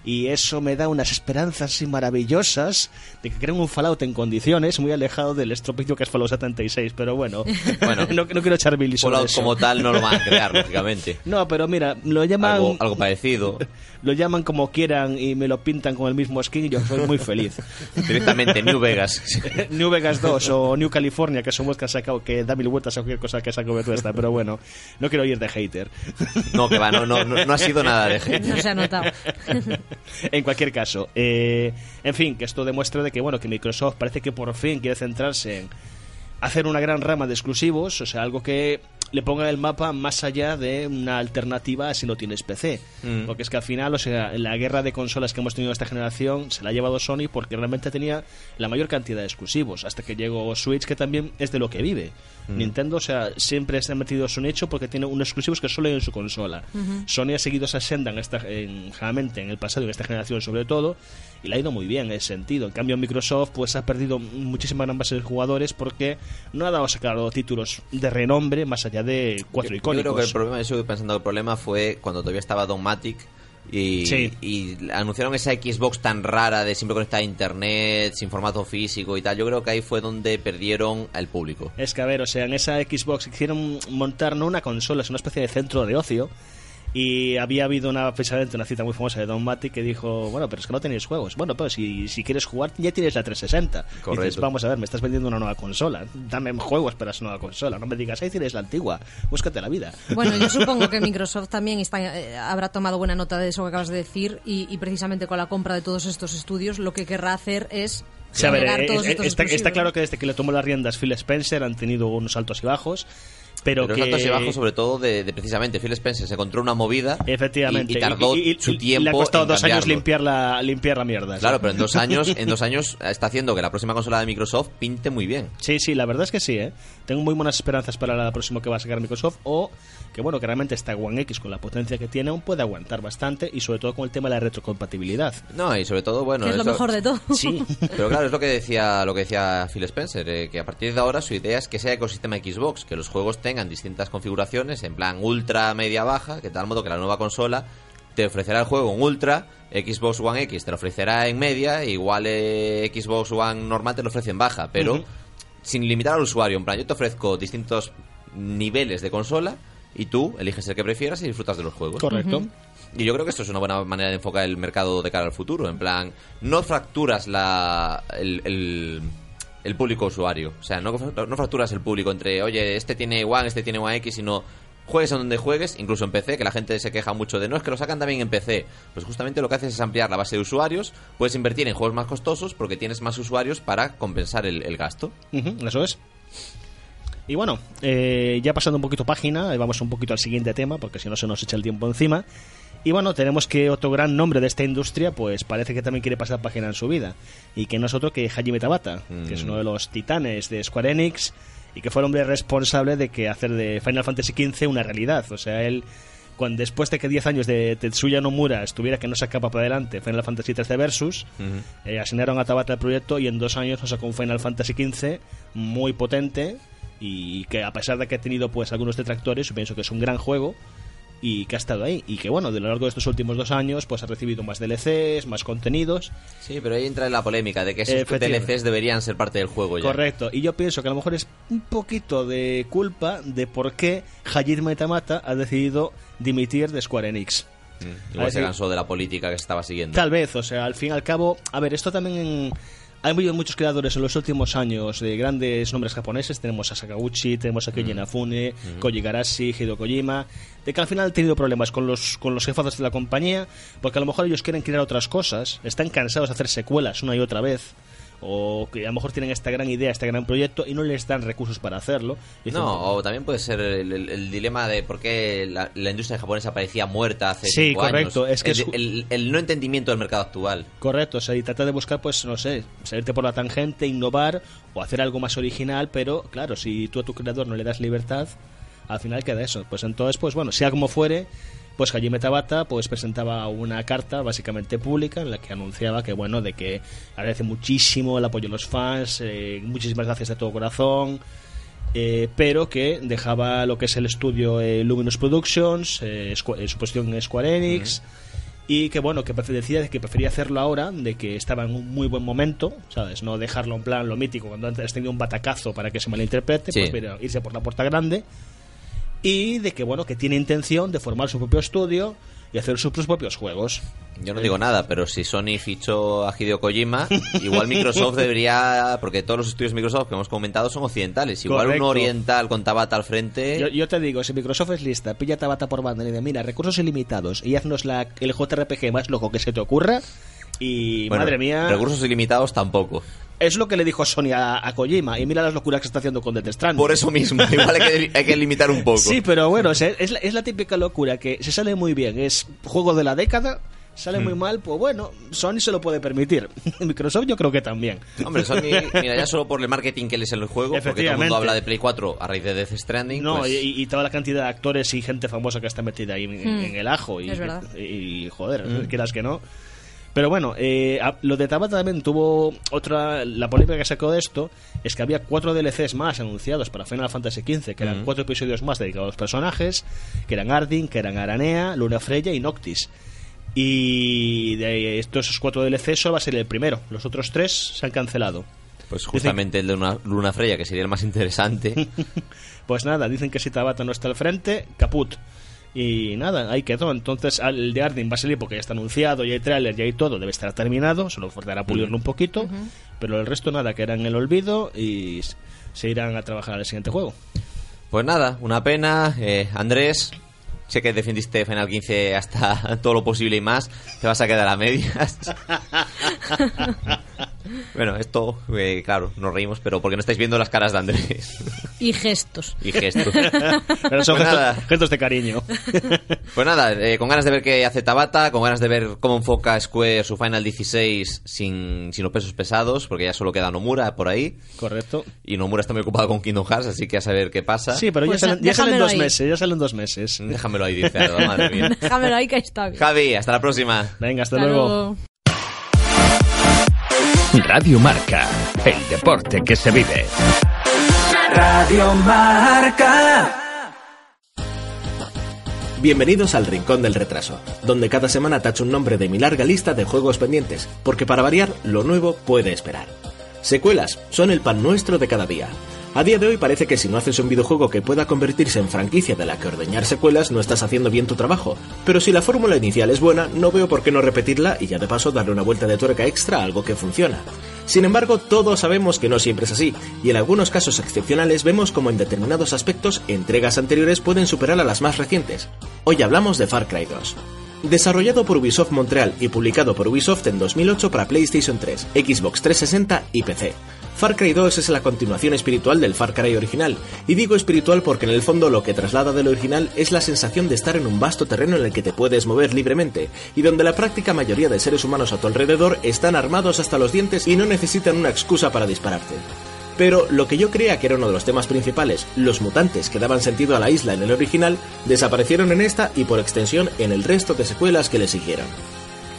y eso me da unas esperanzas así maravillosas de que creen un Fallout en condiciones muy alejado del estropicio que es Fallout 76, pero bueno, Bueno, no, no quiero echar bilis Fallout eso. como tal no lo van a crear, lógicamente. No, pero mira, lo llaman Algo, algo parecido. lo llaman como quieran y me lo pintan con el mismo skin y yo soy muy feliz. Directamente, New Vegas. New Vegas 2 o New California, que son juegos que han sacado que da mil vueltas a cualquier cosa que saco Bethesda, pero bueno, no quiero ir de hater. No, que va, no, no, no, no ha sido nada de gente. No se ha notado. en cualquier caso, eh, en fin, que esto demuestra de que bueno, que Microsoft parece que por fin quiere centrarse en hacer una gran rama de exclusivos, o sea, algo que le pongan el mapa más allá de una alternativa si no tienes PC. Mm. Porque es que al final, o sea, la guerra de consolas que hemos tenido esta generación se la ha llevado Sony porque realmente tenía la mayor cantidad de exclusivos. Hasta que llegó Switch, que también es de lo que vive. Mm. Nintendo, o sea, siempre se ha metido a su nicho porque tiene unos exclusivos que solo hay en su consola. Sony ha seguido esa senda en esta, en, generalmente en el pasado, en esta generación sobre todo, y le ha ido muy bien en ese sentido. En cambio, Microsoft pues ha perdido muchísima gran base de jugadores porque no ha dado a sacar títulos de renombre más allá de cuatro Yo icónicos. creo que el problema, yo estoy pensando, el problema fue cuando todavía estaba Dogmatic y, Sí. y anunciaron esa Xbox tan rara de siempre conectada a internet, sin formato físico y tal. Yo creo que ahí fue donde perdieron al público. Es que, a ver, o sea, en esa Xbox quisieron montar no una consola, es una especie de centro de ocio. Y había habido una, precisamente una cita muy famosa de Don Mati que dijo, bueno, pero es que no tenéis juegos. Bueno, pero si, si quieres jugar ya tienes la 360. Y dices, Correcto. vamos a ver, me estás vendiendo una nueva consola. Dame juegos para esa nueva consola. No me digas, ahí tienes la antigua. Búscate la vida. Bueno, yo supongo que Microsoft también está, eh, habrá tomado buena nota de eso que acabas de decir y, y precisamente con la compra de todos estos estudios lo que querrá hacer es Sí, a ver, eh, todos eh, estos está, está claro que desde que le tomó las riendas Phil Spencer han tenido unos altos y bajos. Pero, Pero que... los altos y bajos, sobre todo, de, de precisamente Phil Spencer se encontró una movida Efectivamente. y, y tardó Y- y- su y- tiempo. Le ha costado en dos años cambiarlo. limpiar la, limpiar la mierda. Claro, ¿sí? pero en dos años, en dos años está haciendo que la próxima consola de Microsoft pinte muy bien. Sí, sí, la verdad es que sí, ¿eh? Tengo muy buenas esperanzas para la próxima que va a sacar Microsoft o que, bueno, que realmente esta One X con la potencia que tiene aún puede aguantar bastante y sobre todo con el tema de la retrocompatibilidad. No, y sobre todo, bueno, que es lo eso- mejor de todo. Sí, Pero claro, es lo que decía lo que decía Phil Spencer, eh, que a partir de ahora su idea es que sea ecosistema Xbox, que los juegos tengan distintas configuraciones, en plan ultra, media, baja, que de tal modo que la nueva consola te ofrecerá el juego en ultra, Xbox One X te lo ofrecerá en media, igual eh, Xbox One normal te lo ofrece en baja, pero sin limitar al usuario, en plan yo te ofrezco distintos niveles de consola y tú eliges el que prefieras y disfrutas de los juegos. correcto. Y yo creo que esto es una buena manera de enfocar el mercado de cara al futuro. En plan, no fracturas la, el, el, el público usuario. O sea, no, no fracturas el público entre, oye, este tiene One, este tiene One X, sino juegues en donde juegues, incluso en PC, que la gente se queja mucho de, no, es que lo sacan también en PC. Pues justamente lo que haces es ampliar la base de usuarios, puedes invertir en juegos más costosos porque tienes más usuarios para compensar el, gasto. Eso es. Y bueno, eh, ya pasando un poquito página, eh, vamos un poquito al siguiente tema, porque si no se nos echa el tiempo encima. Y bueno, tenemos que otro gran nombre de esta industria, pues parece que también quiere pasar página en su vida. Y que no es otro que Hajime Tabata, que es Mm. uno de los titanes de Square Enix, y que fue el hombre responsable de que hacer de Final Fantasy XV una realidad. O sea, él, cuando después de que 10 años de Tetsuya Nomura estuviera que no sacaba para adelante Final Fantasy XIII Versus, eh, asignaron a Tabata el proyecto y en dos años nos sacó un Final Fantasy XV muy potente y que a pesar de que ha tenido pues algunos detractores, yo pienso que es un gran juego y que ha estado ahí y que bueno, de lo largo de estos últimos dos años pues ha recibido más DLCs, más contenidos. Sí, pero ahí entra la polémica de que esos. DLCs deberían ser parte del juego ya. Correcto, y yo pienso que a lo mejor es un poquito de culpa de por qué Hajime Tamata ha decidido dimitir de Square Enix. Mm, Igual se cansó de la política que se estaba siguiendo. Tal vez, o sea, al fin y al cabo, a ver, esto también en- ha habido muchos creadores en los últimos años de grandes nombres japoneses. Tenemos a Sakaguchi, tenemos a Mm. Keiji Inafune, Koji Garashi, Hideo Kojima. De que al final han tenido problemas con los, con los jefazos de la compañía, porque a lo mejor ellos quieren crear otras cosas, están cansados de hacer secuelas una y otra vez. O que a lo mejor tienen esta gran idea, este gran proyecto y no les dan recursos para hacerlo. No, o también puede ser el, el- el dilema de por qué la, la industria japonesa parecía muerta hace Sí, cinco correcto, años. es que el, es- el- el no entendimiento del mercado actual. Correcto, o sea, y trata de buscar, pues, no sé, salirte por la tangente, innovar o hacer algo más original, pero claro, si tú a tu creador no le das libertad, al final queda eso. Pues entonces, pues bueno, sea como fuere, pues Hajime Tabata pues presentaba una carta básicamente pública en la que anunciaba que, bueno, de que agradece muchísimo el apoyo de los fans, eh, muchísimas gracias de todo corazón, eh, pero que dejaba lo que es el estudio eh, Luminous Productions, eh, eh, su posición en Square Enix, y que bueno, que decía que prefería hacerlo ahora, de que estaba en un muy buen momento, ¿sabes? No dejarlo en plan lo mítico, cuando antes has tenido un batacazo para que se malinterprete, Sí. pues mira, irse por la puerta grande, y de que bueno, que tiene intención de formar su propio estudio y hacer sus propios juegos. Yo no digo nada, pero si Sony fichó a Hideo Kojima, igual Microsoft debería, porque todos los estudios Microsoft que hemos comentado son occidentales, igual Correcto. uno oriental con Tabata al frente. Yo, yo te digo, si Microsoft es lista, pilla Tabata por banda y dice, mira, recursos ilimitados y haznos la, el JRPG más loco que se te ocurra Y Bueno, madre mía, Recursos ilimitados tampoco. es lo que le dijo Sony a, a Kojima. Y mira las locuras que está haciendo con Death Stranding. Por eso mismo, igual hay que, hay que limitar un poco. Sí, pero bueno, sea, es, la, es la típica locura que se sale muy bien. Es juego de la década, sale Mm. muy mal, pues bueno, Sony se lo puede permitir. Microsoft yo creo que también. Hombre, Sony, mira, ya solo por el marketing que les en el juego, porque todo el Efectivamente. mundo habla de Play 4 a raíz de Death Stranding. No, pues- y, y toda la cantidad de actores y gente famosa que está metida ahí en, Hmm. en el ajo. Y, Es verdad. y, joder, Mm. quieras que no. Pero bueno, eh, a- lo de Tabata también tuvo otra. La polémica que sacó de esto es que había cuatro DLCs más anunciados para Final Fantasy XV, que eran cuatro episodios más dedicados a los personajes, que eran Ardyn, que eran Aranea, Luna Freya y Noctis. Y de estos cuatro DLCs solo va a ser el primero. Los otros tres se han cancelado. Pues justamente el de una Luna Freya, que sería el más interesante. Pues nada, dicen que si Tabata no está al frente, caput. Y nada, ahí quedó. Entonces, al- el de Ardyn va a salir porque ya está anunciado, ya hay tráiler, ya hay todo, debe estar terminado, solo faltará pulirlo un poquito. Pero el resto nada, que era en el olvido y se irán a trabajar al siguiente juego. Pues nada, una pena. Eh, Andrés, sé que defendiste Final 15 hasta todo lo posible y más. Te vas a quedar a medias. bueno, esto, eh, claro, nos reímos, pero porque no estáis viendo las caras de Andrés Y gestos. y gestos. Pero son Pues gestos, nada. gestos de cariño. Pues nada, eh, con ganas de ver qué hace Tabata, con ganas de ver cómo enfoca Square su Final 16 sin, sin los pesos pesados, porque ya solo queda Nomura por ahí. Correcto. Y Nomura está muy ocupado con Kingdom Hearts, así que a saber qué pasa. Sí, pero Pues ya, salen, ya salen déjamelo dos ahí. meses, ya salen dos meses. Déjamelo ahí, dice madre mía. Déjamelo ahí que está bien. Javi, hasta la próxima. Venga, hasta, Hasta luego. luego. Radio Marca, el deporte que se vive. Radio Marca. Bienvenidos al Rincón del Retraso, donde cada semana tacho un nombre de mi larga lista de juegos pendientes, porque para variar, lo nuevo puede esperar. Secuelas son el pan nuestro de cada día. A día de hoy parece que si no haces un videojuego que pueda convertirse en franquicia de la que ordeñar secuelas no estás haciendo bien tu trabajo, pero si la fórmula inicial es buena, no veo por qué no repetirla y ya de paso darle una vuelta de tuerca extra a algo que funciona. Sin embargo, todos sabemos que no siempre es así, y en algunos casos excepcionales vemos como en determinados aspectos entregas anteriores pueden superar a las más recientes. Hoy hablamos de Far Cry 2. Desarrollado por Ubisoft Montreal y publicado por Ubisoft en 2008 para PlayStation 3, Xbox 360 y PC. Far Cry 2 es la continuación espiritual del Far Cry original, y digo espiritual porque en el fondo lo que traslada del original es la sensación de estar en un vasto terreno en el que te puedes mover libremente, y donde la práctica mayoría de seres humanos a tu alrededor están armados hasta los dientes y no necesitan una excusa para dispararte. Pero lo que yo creía que era uno de los temas principales, los mutantes que daban sentido a la isla en el original, desaparecieron en esta y por extensión en el resto de secuelas que le siguieron.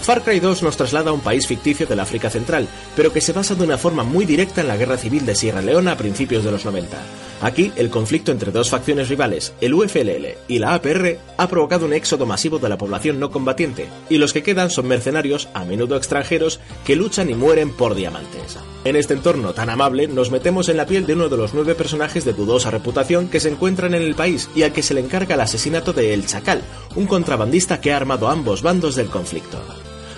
Far Cry 2 nos traslada a un país ficticio del África Central, pero que se basa de una forma muy directa en la guerra civil de Sierra Leona a principios de los 90. Aquí, el conflicto entre dos facciones rivales, el UFLL y la APR, ha provocado un éxodo masivo de la población no combatiente, y los que quedan son mercenarios, a menudo extranjeros, que luchan y mueren por diamantes. En este entorno tan amable, nos metemos en la piel de uno de los nueve personajes de dudosa reputación que se encuentran en el país y al que se le encarga el asesinato de El Chacal, un contrabandista que ha armado ambos bandos del conflicto.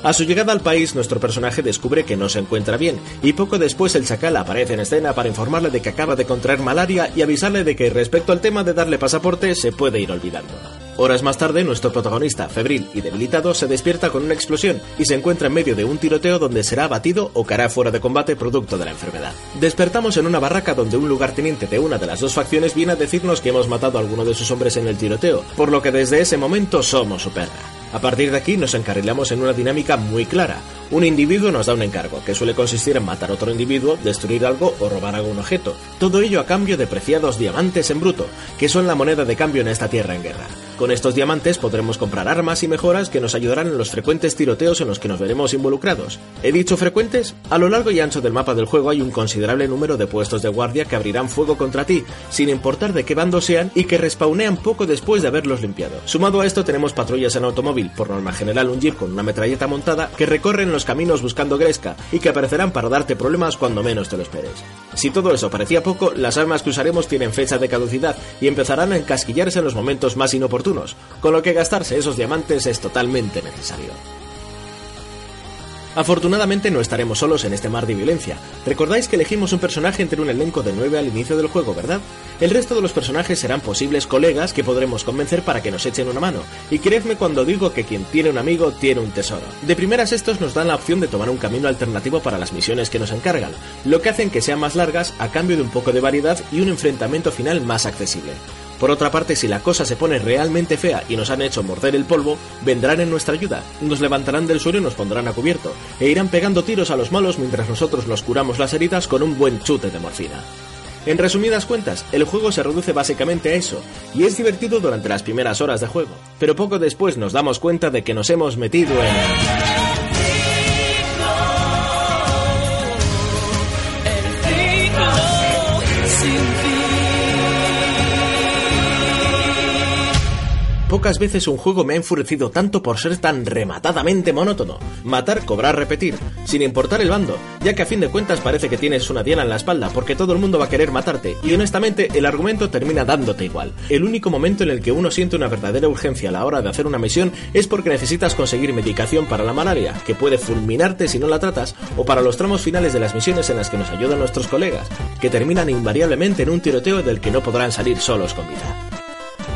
A su llegada al país, nuestro personaje descubre que no se encuentra bien, y poco después el chacal aparece en escena para informarle de que acaba de contraer malaria y avisarle de que respecto al tema de darle pasaporte se puede ir olvidando. Horas más tarde, nuestro protagonista, febril y debilitado, se despierta con una explosión y se encuentra en medio de un tiroteo donde será abatido o caerá fuera de combate producto de la enfermedad. Despertamos en una barraca donde un lugarteniente de una de las dos facciones viene a decirnos que hemos matado a alguno de sus hombres en el tiroteo, por lo que desde ese momento somos su perra. A partir de aquí nos encarrilamos en una dinámica muy clara. Un individuo nos da un encargo, que suele consistir en matar a otro individuo, destruir algo o robar algún objeto. Todo ello a cambio de preciados diamantes en bruto, que son la moneda de cambio en esta tierra en guerra. Con estos diamantes podremos comprar armas y mejoras que nos ayudarán en los frecuentes tiroteos en los que nos veremos involucrados. ¿He dicho frecuentes? A lo largo y ancho del mapa del juego hay un considerable número de puestos de guardia que abrirán fuego contra ti, sin importar de qué bando sean y que respawnean poco después de haberlos limpiado. Sumado a esto tenemos patrullas en automóvil, por norma general un jeep con una metralleta montada, que recorren los caminos buscando gresca y que aparecerán para darte problemas cuando menos te lo esperes. Si todo eso parecía poco, las armas que usaremos tienen fecha de caducidad y empezarán a encasquillarse en los momentos más inoportunos, con lo que gastarse esos diamantes es totalmente necesario. Afortunadamente no estaremos solos en este mar de violencia. Recordáis que elegimos un personaje entre un elenco de 9 al inicio del juego, ¿verdad? El resto de los personajes serán posibles colegas que podremos convencer para que nos echen una mano. Y creedme cuando digo que quien tiene un amigo tiene un tesoro. De primeras estos nos dan la opción de tomar un camino alternativo para las misiones que nos encargan, lo que hacen que sean más largas a cambio de un poco de variedad y un enfrentamiento final más accesible. Por otra parte, si la cosa se pone realmente fea y nos han hecho morder el polvo, vendrán en nuestra ayuda, nos levantarán del suelo y nos pondrán a cubierto, e irán pegando tiros a los malos mientras nosotros nos curamos las heridas con un buen chute de morfina. En resumidas cuentas, el juego se reduce básicamente a eso, y es divertido durante las primeras horas de juego, pero poco después nos damos cuenta de que nos hemos metido en... Pocas veces un juego me ha enfurecido tanto por ser tan rematadamente monótono. Matar, cobrar, repetir, sin importar el bando, ya que a fin de cuentas parece que tienes una diana en la espalda porque todo el mundo va a querer matarte y honestamente el argumento termina dándote igual. El único momento en el que uno siente una verdadera urgencia a la hora de hacer una misión es porque necesitas conseguir medicación para la malaria, que puede fulminarte si no la tratas, o para los tramos finales de las misiones en las que nos ayudan nuestros colegas, que terminan invariablemente en un tiroteo del que no podrán salir solos con vida.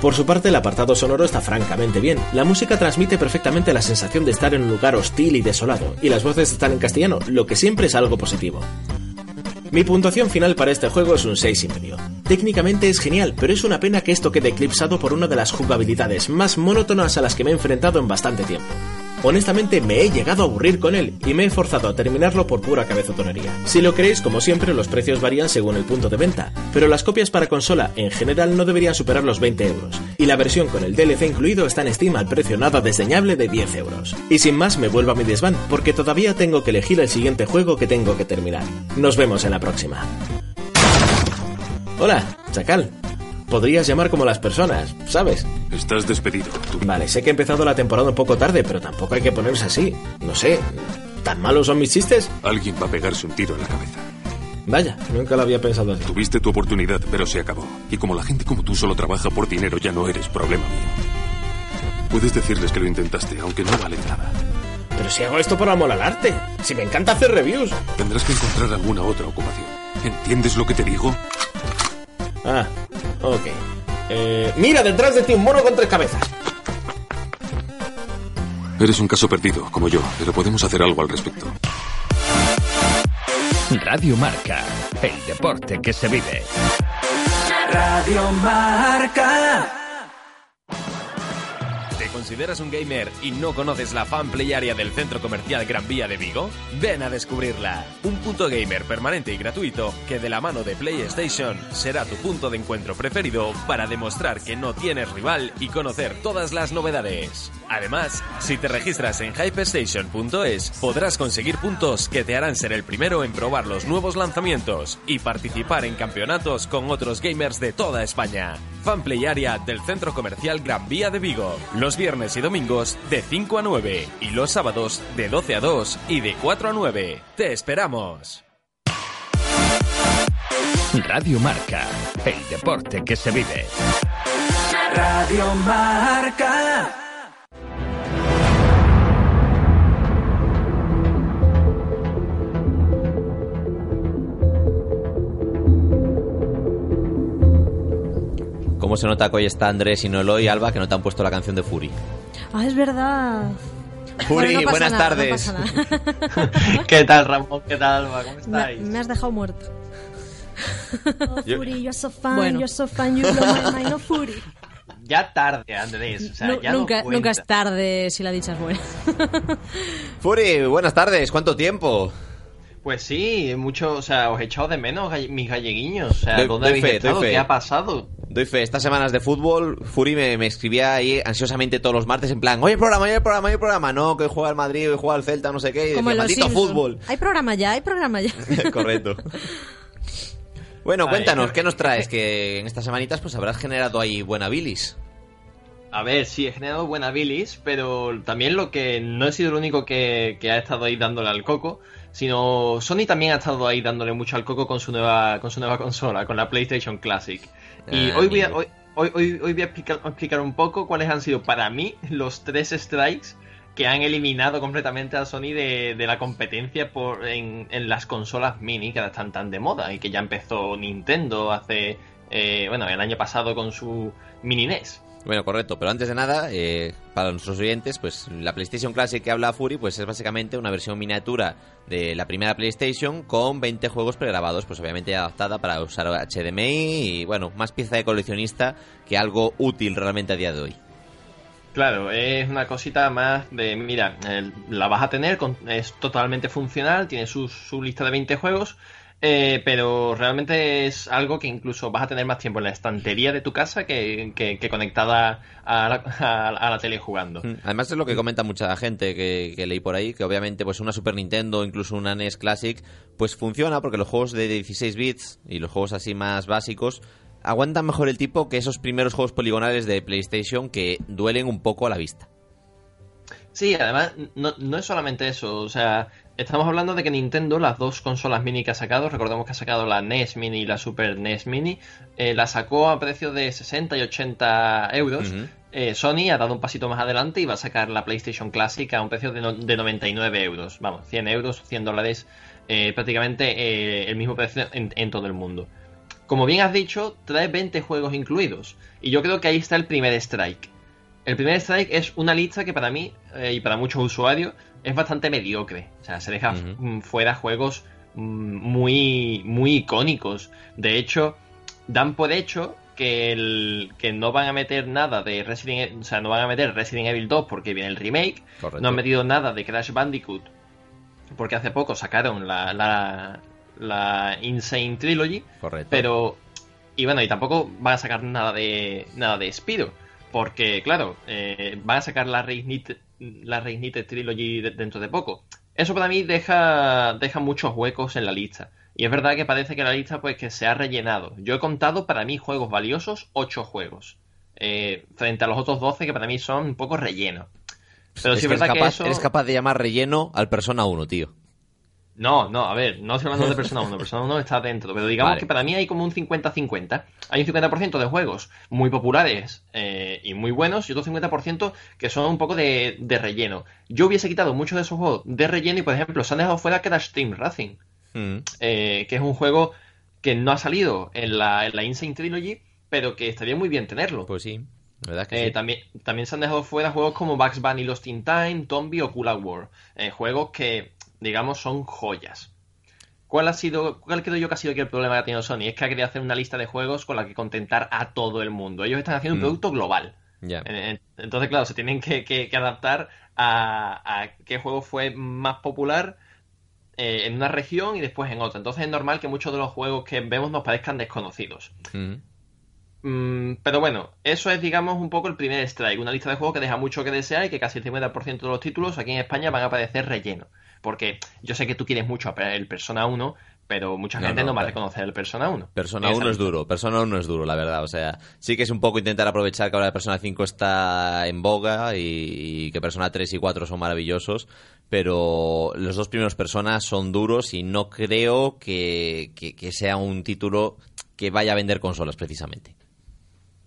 Por su parte, el apartado sonoro está francamente bien. La música transmite perfectamente la sensación de estar en un lugar hostil y desolado, y las voces están en castellano, lo que siempre es algo positivo. Mi puntuación final para este juego es un 6,5. Técnicamente es genial, pero es una pena que esto quede eclipsado por una de las jugabilidades más monótonas a las que me he enfrentado en bastante tiempo. Honestamente me he llegado a aburrir con él y me he forzado a terminarlo por pura cabezotonería. Si lo creéis, como siempre, los precios varían según el punto de venta, pero las copias para consola en general no deberían superar los 20 euros, y la versión con el DLC incluido está en Steam al precio nada desdeñable de 10 euros. Y sin más me vuelvo a mi desván, porque todavía tengo que elegir el siguiente juego que tengo que terminar. Nos vemos en la próxima. Hola, Chacal podrías llamar como las personas, ¿sabes? Estás despedido. Vale, sé que he empezado la temporada un poco tarde, pero tampoco hay que ponerse así. No sé, ¿tan malos son mis chistes? Alguien va a pegarse un tiro en la cabeza. Vaya, nunca lo había pensado así. Tuviste tu oportunidad, pero se acabó. Y como la gente como tú solo trabaja por dinero, ya no eres problema mío. Puedes decirles que lo intentaste, aunque no vale nada. Pero si hago esto por amor al arte, si me encanta hacer reviews. Tendrás que encontrar alguna otra ocupación. ¿Entiendes lo que te digo? Ah, ok. Eh, mira, detrás de ti un mono con tres cabezas. Eres un caso perdido, como yo, pero podemos hacer algo al respecto. Radio Marca, el deporte que se vive. Radio Marca. ¿Te consideras un gamer y no conoces la fan play area del centro comercial Gran Vía de Vigo? Ven a descubrirla. Un punto gamer permanente y gratuito que de la mano de PlayStation será tu punto de encuentro preferido para demostrar que no tienes rival y conocer todas las novedades. Además, si te registras en hyperstation.es podrás conseguir puntos que te harán ser el primero en probar los nuevos lanzamientos y participar en campeonatos con otros gamers de toda España. Fanplay Area del Centro Comercial Gran Vía de Vigo. Los viernes y domingos de 5 a 9 y los sábados de 12 a 2 y de 4 a 9. ¡Te esperamos! Radio Marca, el deporte que se vive. Radio Marca. ¿Cómo se nota que hoy está Andrés y no Eloy Alba que no te han puesto la canción de Fury? Ah, es verdad. Fury, Bueno, no buenas nada, no tardes. nada. ¿Qué tal, Ramón? ¿Qué tal, Alba? ¿Cómo Me, estáis? me has dejado muerto. Oh, Yo- Fury, you're so fun, Bueno. you're so fun, you blow my mind, oh, Fury. Ya tarde, Andrés. O sea, Nu- ya no nunca, nunca es tarde si la dicha es buena. Fury, buenas tardes, ¿cuánto tiempo? Pues sí, mucho, o sea, os he echado de menos mis galleguiños. O sea, Doy- ¿dónde doy habéis fe, estado? ¿Qué ha pasado? Doy fe, estas semanas de fútbol, Fury me, me escribía ahí ansiosamente todos los martes en plan, oye programa, oye programa, oye programa, no, que hoy juega el Madrid, hoy juega el Celta, no sé qué, y Como decía, Simpson. fútbol. Hay programa ya, hay programa ya. Correcto. Bueno, cuéntanos, ¿qué nos traes? Que en estas semanitas pues habrás generado ahí buena bilis. A ver, sí, he generado buena bilis, pero también lo que no he sido el único que, que ha estado ahí dándole al coco, sino Sony también ha estado ahí dándole mucho al coco con su nueva, con su nueva consola, con la PlayStation Classic. Y Ah, hoy voy a, hoy, hoy, hoy- voy a explicar, explicar un poco cuáles han sido para mí los tres strikes que han eliminado completamente a Sony de, de la competencia por, en, en, las consolas mini que ahora están tan de moda y que ya empezó Nintendo hace, eh, bueno, el año pasado con su mini NES. Bueno, correcto, pero antes de nada, eh, para nuestros oyentes, pues la PlayStation Classic que habla Fury, pues es básicamente una versión miniatura de la primera PlayStation con 20 juegos pregrabados, pues obviamente adaptada para usar HDMI y bueno, más pieza de coleccionista que algo útil realmente a día de hoy. Claro, es una cosita más de, mira, la vas a tener, es totalmente funcional, tiene su, su lista de 20 juegos, eh, pero realmente es algo que incluso vas a tener más tiempo en la estantería de tu casa que, que, que conectada a la, a, a la, tele jugando. Además es lo que comenta mucha gente que, que, leí por ahí, que obviamente pues una Super Nintendo, incluso una NES Classic, pues funciona porque los juegos de 16 bits y los juegos así más básicos aguantan mejor el tipo que esos primeros juegos poligonales de PlayStation que duelen un poco a la vista. Sí, además no, no es solamente eso, o sea, Estamos hablando de que Nintendo, las dos consolas mini que ha sacado, recordemos que ha sacado la NES Mini y la Super NES Mini, eh, la sacó a precio de 60 y 80 euros. Uh -huh. eh, Sony ha dado un pasito más adelante y va a sacar la PlayStation Classic a un precio de, no, de 99 euros. Vamos, 100 euros, 100 dólares, eh, prácticamente eh, el mismo precio en, en todo el mundo. Como bien has dicho, trae 20 juegos incluidos. Y yo creo que ahí está el primer strike. El primer strike es una lista que para mí eh, y para muchos usuarios es bastante mediocre. O sea, se deja uh -huh. fuera juegos muy, muy icónicos. De hecho, dan por hecho que, el, que no van a meter nada de Resident Evil, o sea, no van a meter Resident Evil 2 porque viene el remake. Correcto. No han metido nada de Crash Bandicoot porque hace poco sacaron la, la, la Insane Trilogy. Correcto. Pero, y bueno, y tampoco van a sacar nada de, nada de Spiro. Porque, claro, eh, van a sacar la Reignite, la Reignite Trilogy de, dentro de poco. Eso para mí deja, deja muchos huecos en la lista. Y es verdad que parece que la lista pues que se ha rellenado. Yo he contado para mí juegos valiosos, 8 juegos. Eh, frente a los otros 12 que para mí son un poco relleno. Pero es sí es verdad que, capaz, que eso... eres capaz de llamar relleno al Persona 1, tío. No, no, a ver, no estoy hablando de Persona 1, Persona 1 está dentro, pero digamos vale. que para mí hay como un 50-50. Hay un 50% de juegos muy populares eh, y muy buenos y otro 50% que son un poco de, de, relleno. Yo hubiese quitado muchos de esos juegos de relleno y, por ejemplo, se han dejado fuera Crash Team Racing, mm. eh, que es un juego que no ha salido en la, en la Insane Trilogy, pero que estaría muy bien tenerlo. Pues sí. ¿verdad que eh, sí? también, también se han dejado fuera juegos como Bugs Bunny Lost in Time, Tombi o Cool War. Eh, juegos que digamos, son joyas. ¿Cuál ha sido, cuál creo yo que ha sido aquí el problema que ha tenido Sony? Es que ha querido hacer una lista de juegos con la que contentar a todo el mundo. Ellos están haciendo un mm. producto global. Yeah. Entonces, claro, se tienen que, que, que adaptar a, a, qué juego fue más popular eh, en una región y después en otra. Entonces es normal que muchos de los juegos que vemos nos parezcan desconocidos. Mm. Mm, pero bueno, eso es, digamos, un poco el primer strike. Una lista de juegos que deja mucho que desear y que casi el 50% de los títulos aquí en España van a aparecer relleno. Porque yo sé que tú quieres mucho el Persona 1, pero mucha gente no, no va a reconocer el Persona 1. Persona 1 es duro, Persona 1 es duro, la verdad. O sea, sí que es un poco intentar aprovechar que ahora Persona 5 está en boga y, y que Persona 3 y 4 son maravillosos, pero los dos primeros Personas son duros y no creo que, que, que sea un título que vaya a vender consolas precisamente.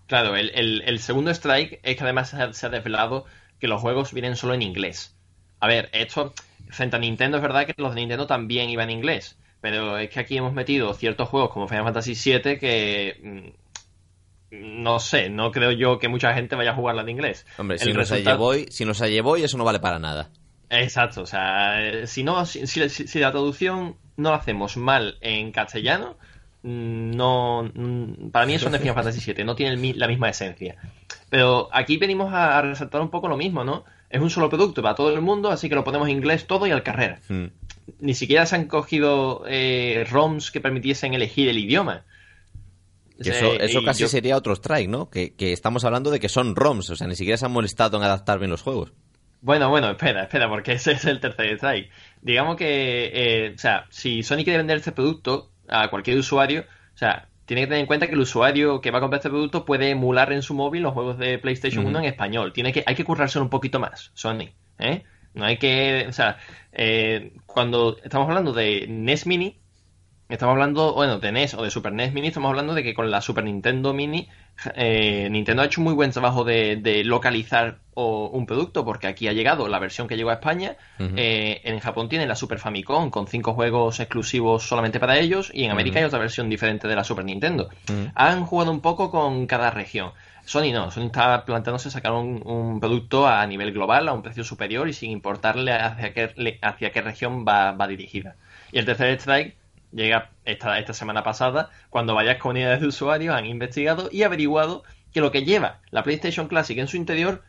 Claro, el, el, el segundo strike es que además se ha, se ha desvelado que los juegos vienen solo en inglés. A ver, esto frente a Nintendo es verdad que los de Nintendo también iban en inglés, pero es que aquí hemos metido ciertos juegos como Final Fantasy VII que mm, no sé, no creo yo que mucha gente vaya a jugarla en inglés. Hombre, si, resultado... no Boy, si nos ha Boy, eso no vale para nada. Exacto, o sea, si no, si, si, si la traducción no la hacemos mal en castellano, no para mí eso no es Final Fantasy VII, no tiene la misma esencia. Pero aquí venimos a, a, resaltar un poco lo mismo, ¿no? Es un solo producto para todo el mundo, así que lo ponemos en inglés todo y al carrer. Hmm. Ni siquiera se han cogido eh, ROMs que permitiesen elegir el idioma. Eso, eso casi yo... sería otro strike, ¿no? Que, que, estamos hablando de que son ROMs, o sea, ni siquiera se han molestado en adaptar bien los juegos. Bueno, bueno, espera, espera, porque ese es el tercer strike. Digamos que, eh, o sea, si Sony quiere vender este producto, a cualquier usuario, o sea, tiene que tener en cuenta que el usuario que va a comprar este producto puede emular en su móvil los juegos de PlayStation mm. 1 en español. Tiene que, hay que currárselo un poquito más, Sony. ¿eh? No hay que. O sea, eh, cuando estamos hablando de NES Mini, Estamos hablando, bueno, de NES o de Super NES Mini, estamos hablando de que con la Super Nintendo Mini, eh, Nintendo ha hecho un muy buen trabajo de, de localizar o, un producto, porque aquí ha llegado la versión que llegó a España, eh, en Japón tiene la Super Famicom con cinco juegos exclusivos solamente para ellos, y en América hay otra versión diferente de la Super Nintendo. Han jugado un poco con cada región. Sony no, Sony está planteándose sacar un, un producto a nivel global, a un precio superior y sin importarle hacia qué, hacia qué región va, va dirigida. Y el tercer strike llega esta, esta semana pasada, cuando varias comunidades de usuarios han investigado y averiguado que lo que lleva la PlayStation Classic en su interior,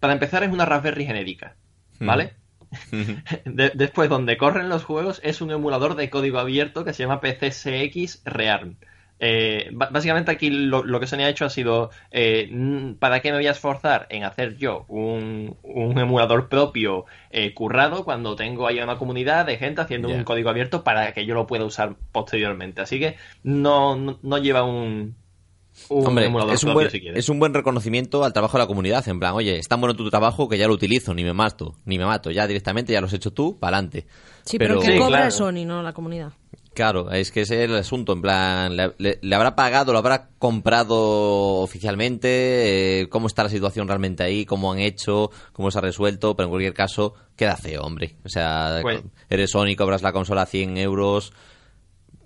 para empezar, es una Raspberry genérica. ¿Vale? De- después, donde corren los juegos, es un emulador de código abierto que se llama PCSX Rearm. Eh, básicamente aquí lo, lo que Sony ha hecho ha sido, eh, ¿para qué me voy a esforzar en hacer yo un, un emulador propio eh, currado cuando tengo ahí una comunidad de gente haciendo un código abierto para que yo lo pueda usar posteriormente? Así que no, no, no lleva un, un Hombre, es un, buen, si quieres. es un buen reconocimiento al trabajo de la comunidad. En plan, oye, es tan bueno tu trabajo que ya lo utilizo, ni me mato, ni me mato. Ya directamente ya lo has hecho tú, para adelante. Sí, pero, el que Sí, cobra claro. es Sony, no la comunidad. Claro, es que ese es el asunto. En plan, le, le- le habrá pagado, lo habrá comprado oficialmente, eh, cómo está la situación realmente ahí, cómo han hecho, cómo se ha resuelto, pero en cualquier caso, queda feo, hombre. O sea, Pues- eres Sony, cobras la consola a 100 euros,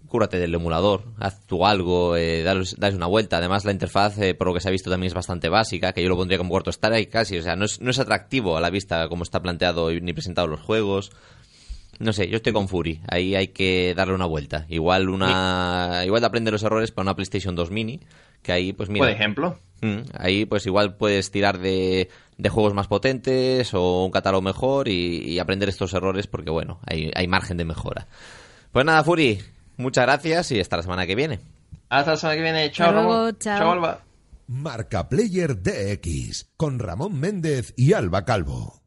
cúrate del emulador, haz tú algo, eh, dales, dales una vuelta. Además, la interfaz, eh, por lo que se ha visto, también es bastante básica, que yo lo pondría como cuarto estar ahí casi. O sea, no es, no es atractivo a la vista como está planteado ni presentado los juegos. No sé, yo estoy con Fury. Ahí hay que darle una vuelta. Igual una, igual de aprender los errores para una PlayStation 2 Mini, que ahí, pues mira. Por ejemplo. Mm, Ahí pues igual puedes tirar de, de juegos más potentes o un catálogo mejor y, y aprender estos errores porque bueno, hay, hay margen de mejora. Pues nada, Fury, muchas gracias y hasta la semana que viene. Hasta la semana que viene. Chao, luego, Ramón. chao. Chao, Alba. Marca Player DX con Ramón Méndez y Alba Calvo.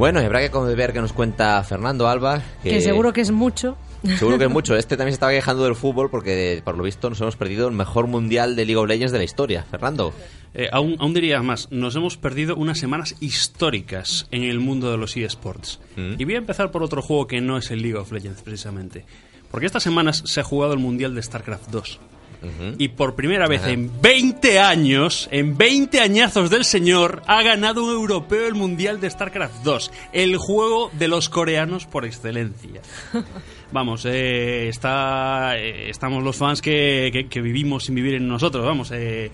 Bueno, y habrá que ver qué nos cuenta Fernando Alba. Que seguro que es mucho. Seguro que es mucho. Este también se estaba quejando del fútbol porque, por lo visto, nos hemos perdido el mejor mundial de League of Legends de la historia. Fernando. Eh, aún, aún diría más, nos hemos perdido unas semanas históricas en el mundo de los eSports. Mm. Y voy a empezar por otro juego que no es el League of Legends, precisamente. Porque estas semanas se ha jugado el Mundial de StarCraft 2. Y por primera vez Ajá. en 20 años, en 20 añazos del señor, ha ganado un europeo el Mundial de StarCraft 2, el juego de los coreanos por excelencia. Vamos, eh, está, eh, estamos los fans que, que- que vivimos sin vivir en nosotros, vamos. eh,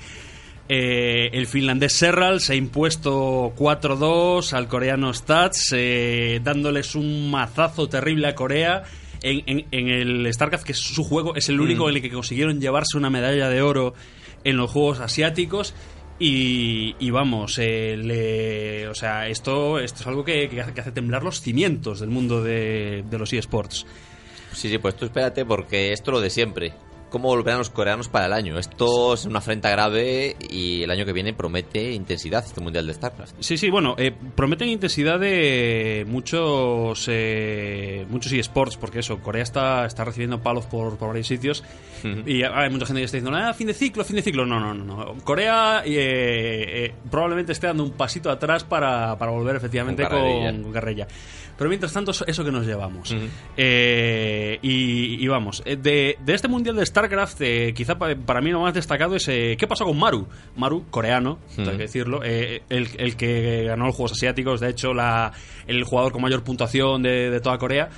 eh, el finlandés Serral se ha impuesto 4-2 al coreano Stats, eh, dándoles un mazazo terrible a Corea. En, en- en el StarCraft, que es su juego, es el único Mm. en el que consiguieron llevarse una medalla de oro en los Juegos Asiáticos. Y, y vamos, eh, le- o sea, esto, esto es algo que, que hace temblar los cimientos del mundo de, de los eSports. Sí, sí, pues tú espérate porque esto es lo de siempre. ¿Cómo volverán los coreanos para el año? Esto es una afrenta grave y el año que viene promete intensidad este mundial de StarCraft. Sí, sí, bueno, eh, prometen intensidad de muchos eh, muchos eSports, porque eso, Corea está, está recibiendo palos por, por varios sitios y hay mucha gente que está diciendo, ah, fin de ciclo, fin de ciclo. No, no, no. no. Corea eh, eh, probablemente esté dando un pasito atrás para, para volver efectivamente Con con, carrella. Pero mientras tanto, eso- que nos llevamos. Eh, y, y vamos, eh, de, de este mundial de StarCraft, eh, quizá pa- para mí lo más destacado es eh, qué pasó con Maru. Maru, coreano, Ujú. hay que decirlo, el, el que ganó los Juegos Asiáticos, de hecho, la, el jugador con mayor puntuación de, de toda Corea.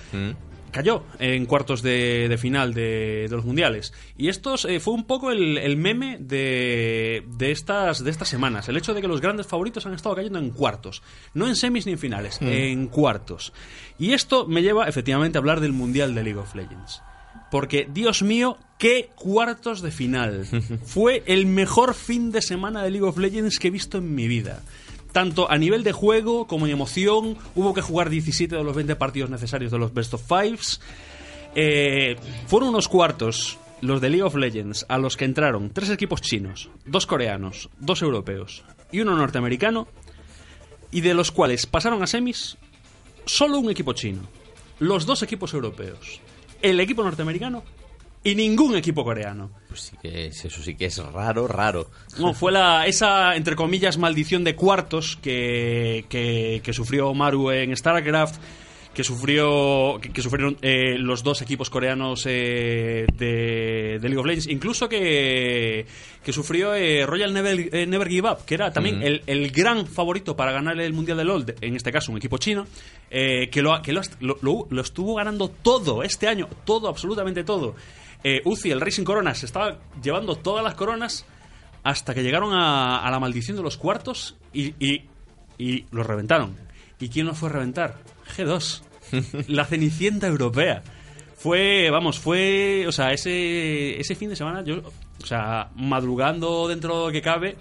Cayó en cuartos de, de final de, de los mundiales. Y esto eh, fue un poco el, el meme de, de, estas, de estas semanas. El hecho de que los grandes favoritos han estado cayendo en cuartos. No en semis ni en finales, Mm. en cuartos. Y esto me lleva efectivamente a hablar del Mundial de League of Legends. Porque, Dios mío, qué cuartos de final. Fue el mejor fin de semana de League of Legends que he visto en mi vida. Tanto a nivel de juego como en emoción, hubo que jugar 17 de los 20 partidos necesarios de los Best of Fives. Eh, fueron unos cuartos, los de League of Legends, a los que entraron tres equipos chinos, dos coreanos, dos europeos y uno norteamericano, y de los cuales pasaron a semis solo un equipo chino, los dos equipos europeos, el equipo norteamericano y ningún equipo coreano. Pues sí que es- eso sí que es raro, raro. No, fue la, esa, entre comillas, maldición de cuartos que, que, que sufrió Maru en StarCraft, que sufrió que, que sufrieron eh, los dos equipos coreanos eh, de, de League of Legends, incluso que, que sufrió eh, Royal Never, eh, Never Give Up, que era también Ujú. el, el gran favorito para ganar el Mundial de LoL, de- en este caso un equipo chino, eh, que, lo, que lo- lo- lo estuvo ganando todo este año, todo, absolutamente todo. Eh, Uzi, el Racing Coronas, estaba llevando todas las coronas hasta que llegaron a, a la maldición de los cuartos y, y, y los reventaron. ¿Y quién los fue a reventar? G2, la Cenicienta Europea. Fue, vamos, fue, o sea, ese, ese fin de semana, yo, o sea, madrugando dentro de lo que cabe,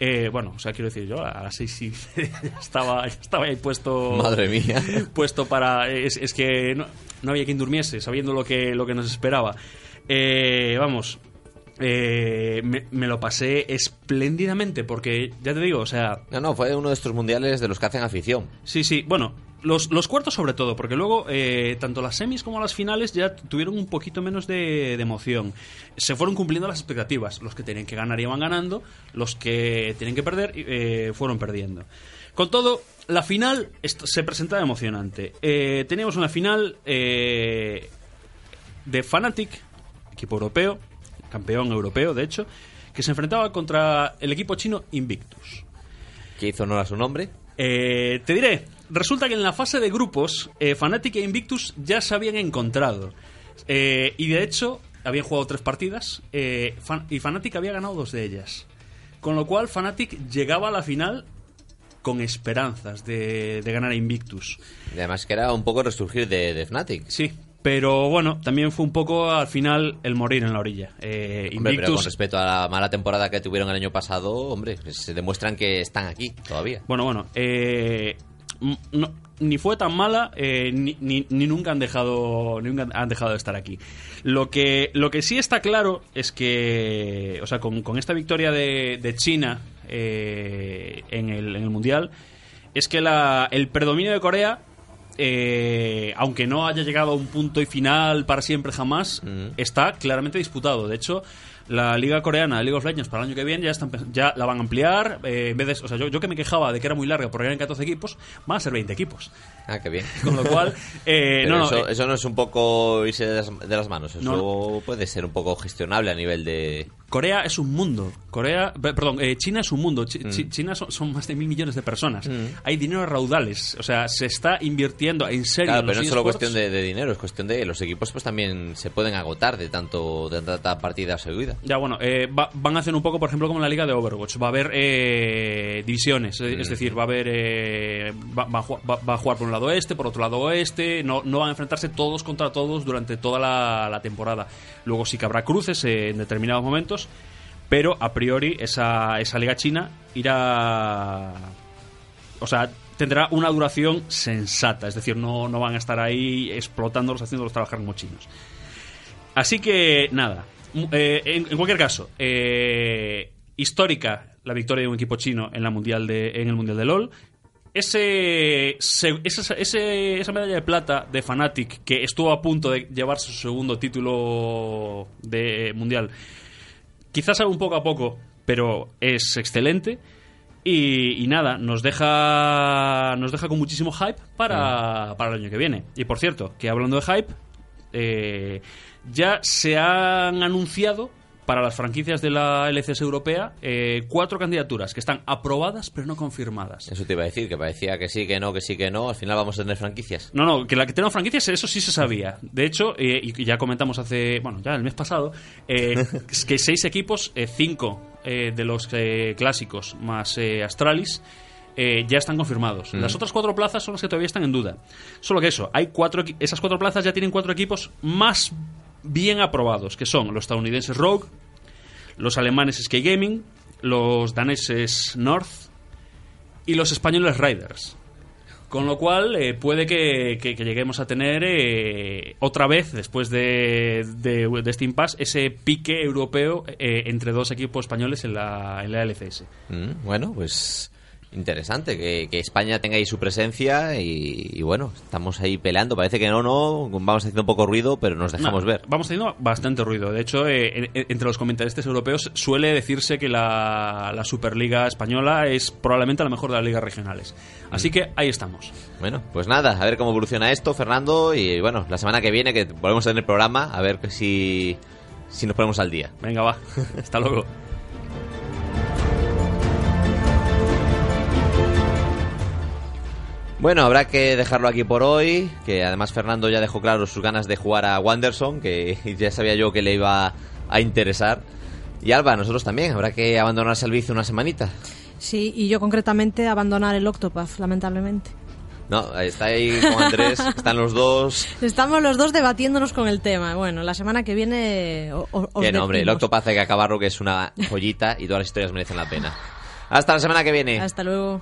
eh, bueno, o sea, quiero decir, yo a las seis y estaba, estaba ahí puesto. Madre mía. Puesto para. Es, es que no, no había quien durmiese, sabiendo lo que, lo que nos esperaba. Eh, vamos. eh, me, me lo pasé espléndidamente porque, ya te digo, o sea... No, no, fue uno de estos mundiales de los que hacen afición. Sí, sí, bueno, los, los cuartos sobre todo, porque luego eh, tanto las semis como las finales ya tuvieron un poquito menos de, de emoción. Se fueron cumpliendo las expectativas. Los que tenían que ganar iban ganando, los que tienen que perder eh, fueron perdiendo. Con todo, la final se presentaba emocionante. Eh, teníamos una final eh, de Fnatic, equipo europeo, campeón europeo de hecho, que se enfrentaba contra el equipo chino Invictus. ¿Qué hizo honor a su nombre? Eh, te diré, resulta que en la fase de grupos, eh, Fnatic e Invictus ya se habían encontrado. Eh, y de hecho, habían jugado tres partidas eh, Fan- y Fnatic había ganado dos de ellas. Con lo cual, Fnatic llegaba a la final con esperanzas de, de ganar a Invictus. Y además que era un poco resurgir de, de Fnatic. Sí, pero bueno, también fue un poco al final el morir en la orilla. Eh, Hombre, pero con respecto a la mala temporada que tuvieron el año pasado, hombre, se demuestran que están aquí todavía. Bueno, bueno, eh, no- ni fue tan mala, eh, ni, ni- ni nunca han dejado ni nunca han dejado de estar aquí. Lo que, lo que sí está claro es que, o sea, con, con esta victoria de, de China eh, en, el, en el Mundial, es que la, el predominio de Corea, eh, aunque no haya llegado a un punto y final para siempre jamás, está claramente disputado. De hecho, la liga coreana, League of Legends, para el año que viene ya, están, ya la van a ampliar. eh, en vez de, o sea, yo, yo que me quejaba de que era muy larga porque eran 14 equipos, van a ser 20 equipos. Ah, qué bien. Con lo cual, eh, no, eso, eh, eso no es un poco irse de las, de las manos. Eso No. puede ser un poco gestionable a nivel de. Corea es un mundo. Corea, pe- perdón, eh, China es un mundo. Chi- Mm. Chi- China son, son más de mil millones de personas. Hay dinero raudales. O sea, se está invirtiendo en serio. Claro, en pero no es solo cuestión de, de dinero, es cuestión de los equipos pues también se pueden agotar de tanto de tanta partida seguida. Ya, bueno, eh, va- van a hacer un poco, por ejemplo, como en la liga de Overwatch. Va a haber eh, divisiones, eh, es Mm. decir, va a haber. eh, va, va va- a jugar por un lado este, por otro lado oeste. No, no van a enfrentarse todos contra todos durante toda la, la temporada. Luego sí que habrá cruces eh, en determinados momentos, pero a priori esa, esa liga china irá. O sea, tendrá una duración sensata, es decir, no, no van a estar ahí explotándolos, haciéndolos trabajar como chinos. Así que, nada. Eh, en, cualquier caso, eh, histórica la victoria de un equipo chino en, la mundial de, en el Mundial de LOL. Ese, se- esa, medalla de plata de Fnatic que estuvo a punto de llevarse su segundo título de mundial, quizás un poco a poco, pero es excelente. Y, y nada, nos deja, nos deja con muchísimo hype para, para el año que viene. Y por cierto, que hablando de hype, eh, ya se han anunciado para las franquicias de la LCS europea eh, cuatro candidaturas que están aprobadas pero no confirmadas. Eso te iba a decir, que parecía que sí, que no, que sí, que no. Al final vamos a tener franquicias. No, no, que la que tenemos franquicias, eso sí se sabía. De hecho, eh, y ya comentamos hace, bueno, ya el mes pasado, eh, que seis equipos, eh, cinco eh, de los clásicos más Astralis, eh, ya están confirmados. Mm. Las otras cuatro plazas son las que todavía están en duda. Solo que eso, hay cuatro, esas cuatro plazas ya tienen cuatro equipos más bien aprobados, que son los estadounidenses Rogue, los alemanes Sky Gaming, los daneses North y los españoles Riders. Con lo cual, eh, puede que, que- lleguemos a tener eh, otra vez, después de, de, de este impasse, ese pique europeo eh, entre dos equipos españoles en la, en la LCS. Mm, bueno, pues interesante, que, que España tenga ahí su presencia y, y bueno, estamos ahí peleando. Parece que no, no, vamos haciendo un poco ruido, pero nos dejamos No, ver. Vamos teniendo bastante ruido. De hecho, eh, en- en- entre los comentaristas europeos suele decirse que la, la Superliga española es probablemente la mejor de las ligas regionales. Así que ahí estamos. Bueno, pues nada, a ver cómo evoluciona esto, Fernando, y bueno, la semana que viene que volvemos a tener programa, a ver si, si nos ponemos al día. Venga, va. Hasta luego. Bueno, habrá que dejarlo aquí por hoy, que además Fernando ya dejó claro sus ganas de jugar a Wanderson, que ya sabía yo que le iba a interesar. Y Alba, nosotros también, habrá que abandonarse al vicio una semanita. Sí, y yo concretamente abandonar el Octopath, lamentablemente. No, está ahí con Andrés, están los dos. Estamos los dos debatiéndonos con el tema. Bueno, la semana que viene os no, hombre, el. Octopath hay que acabarlo, que es una joyita y todas las historias merecen la pena. Hasta la semana que viene. Hasta luego.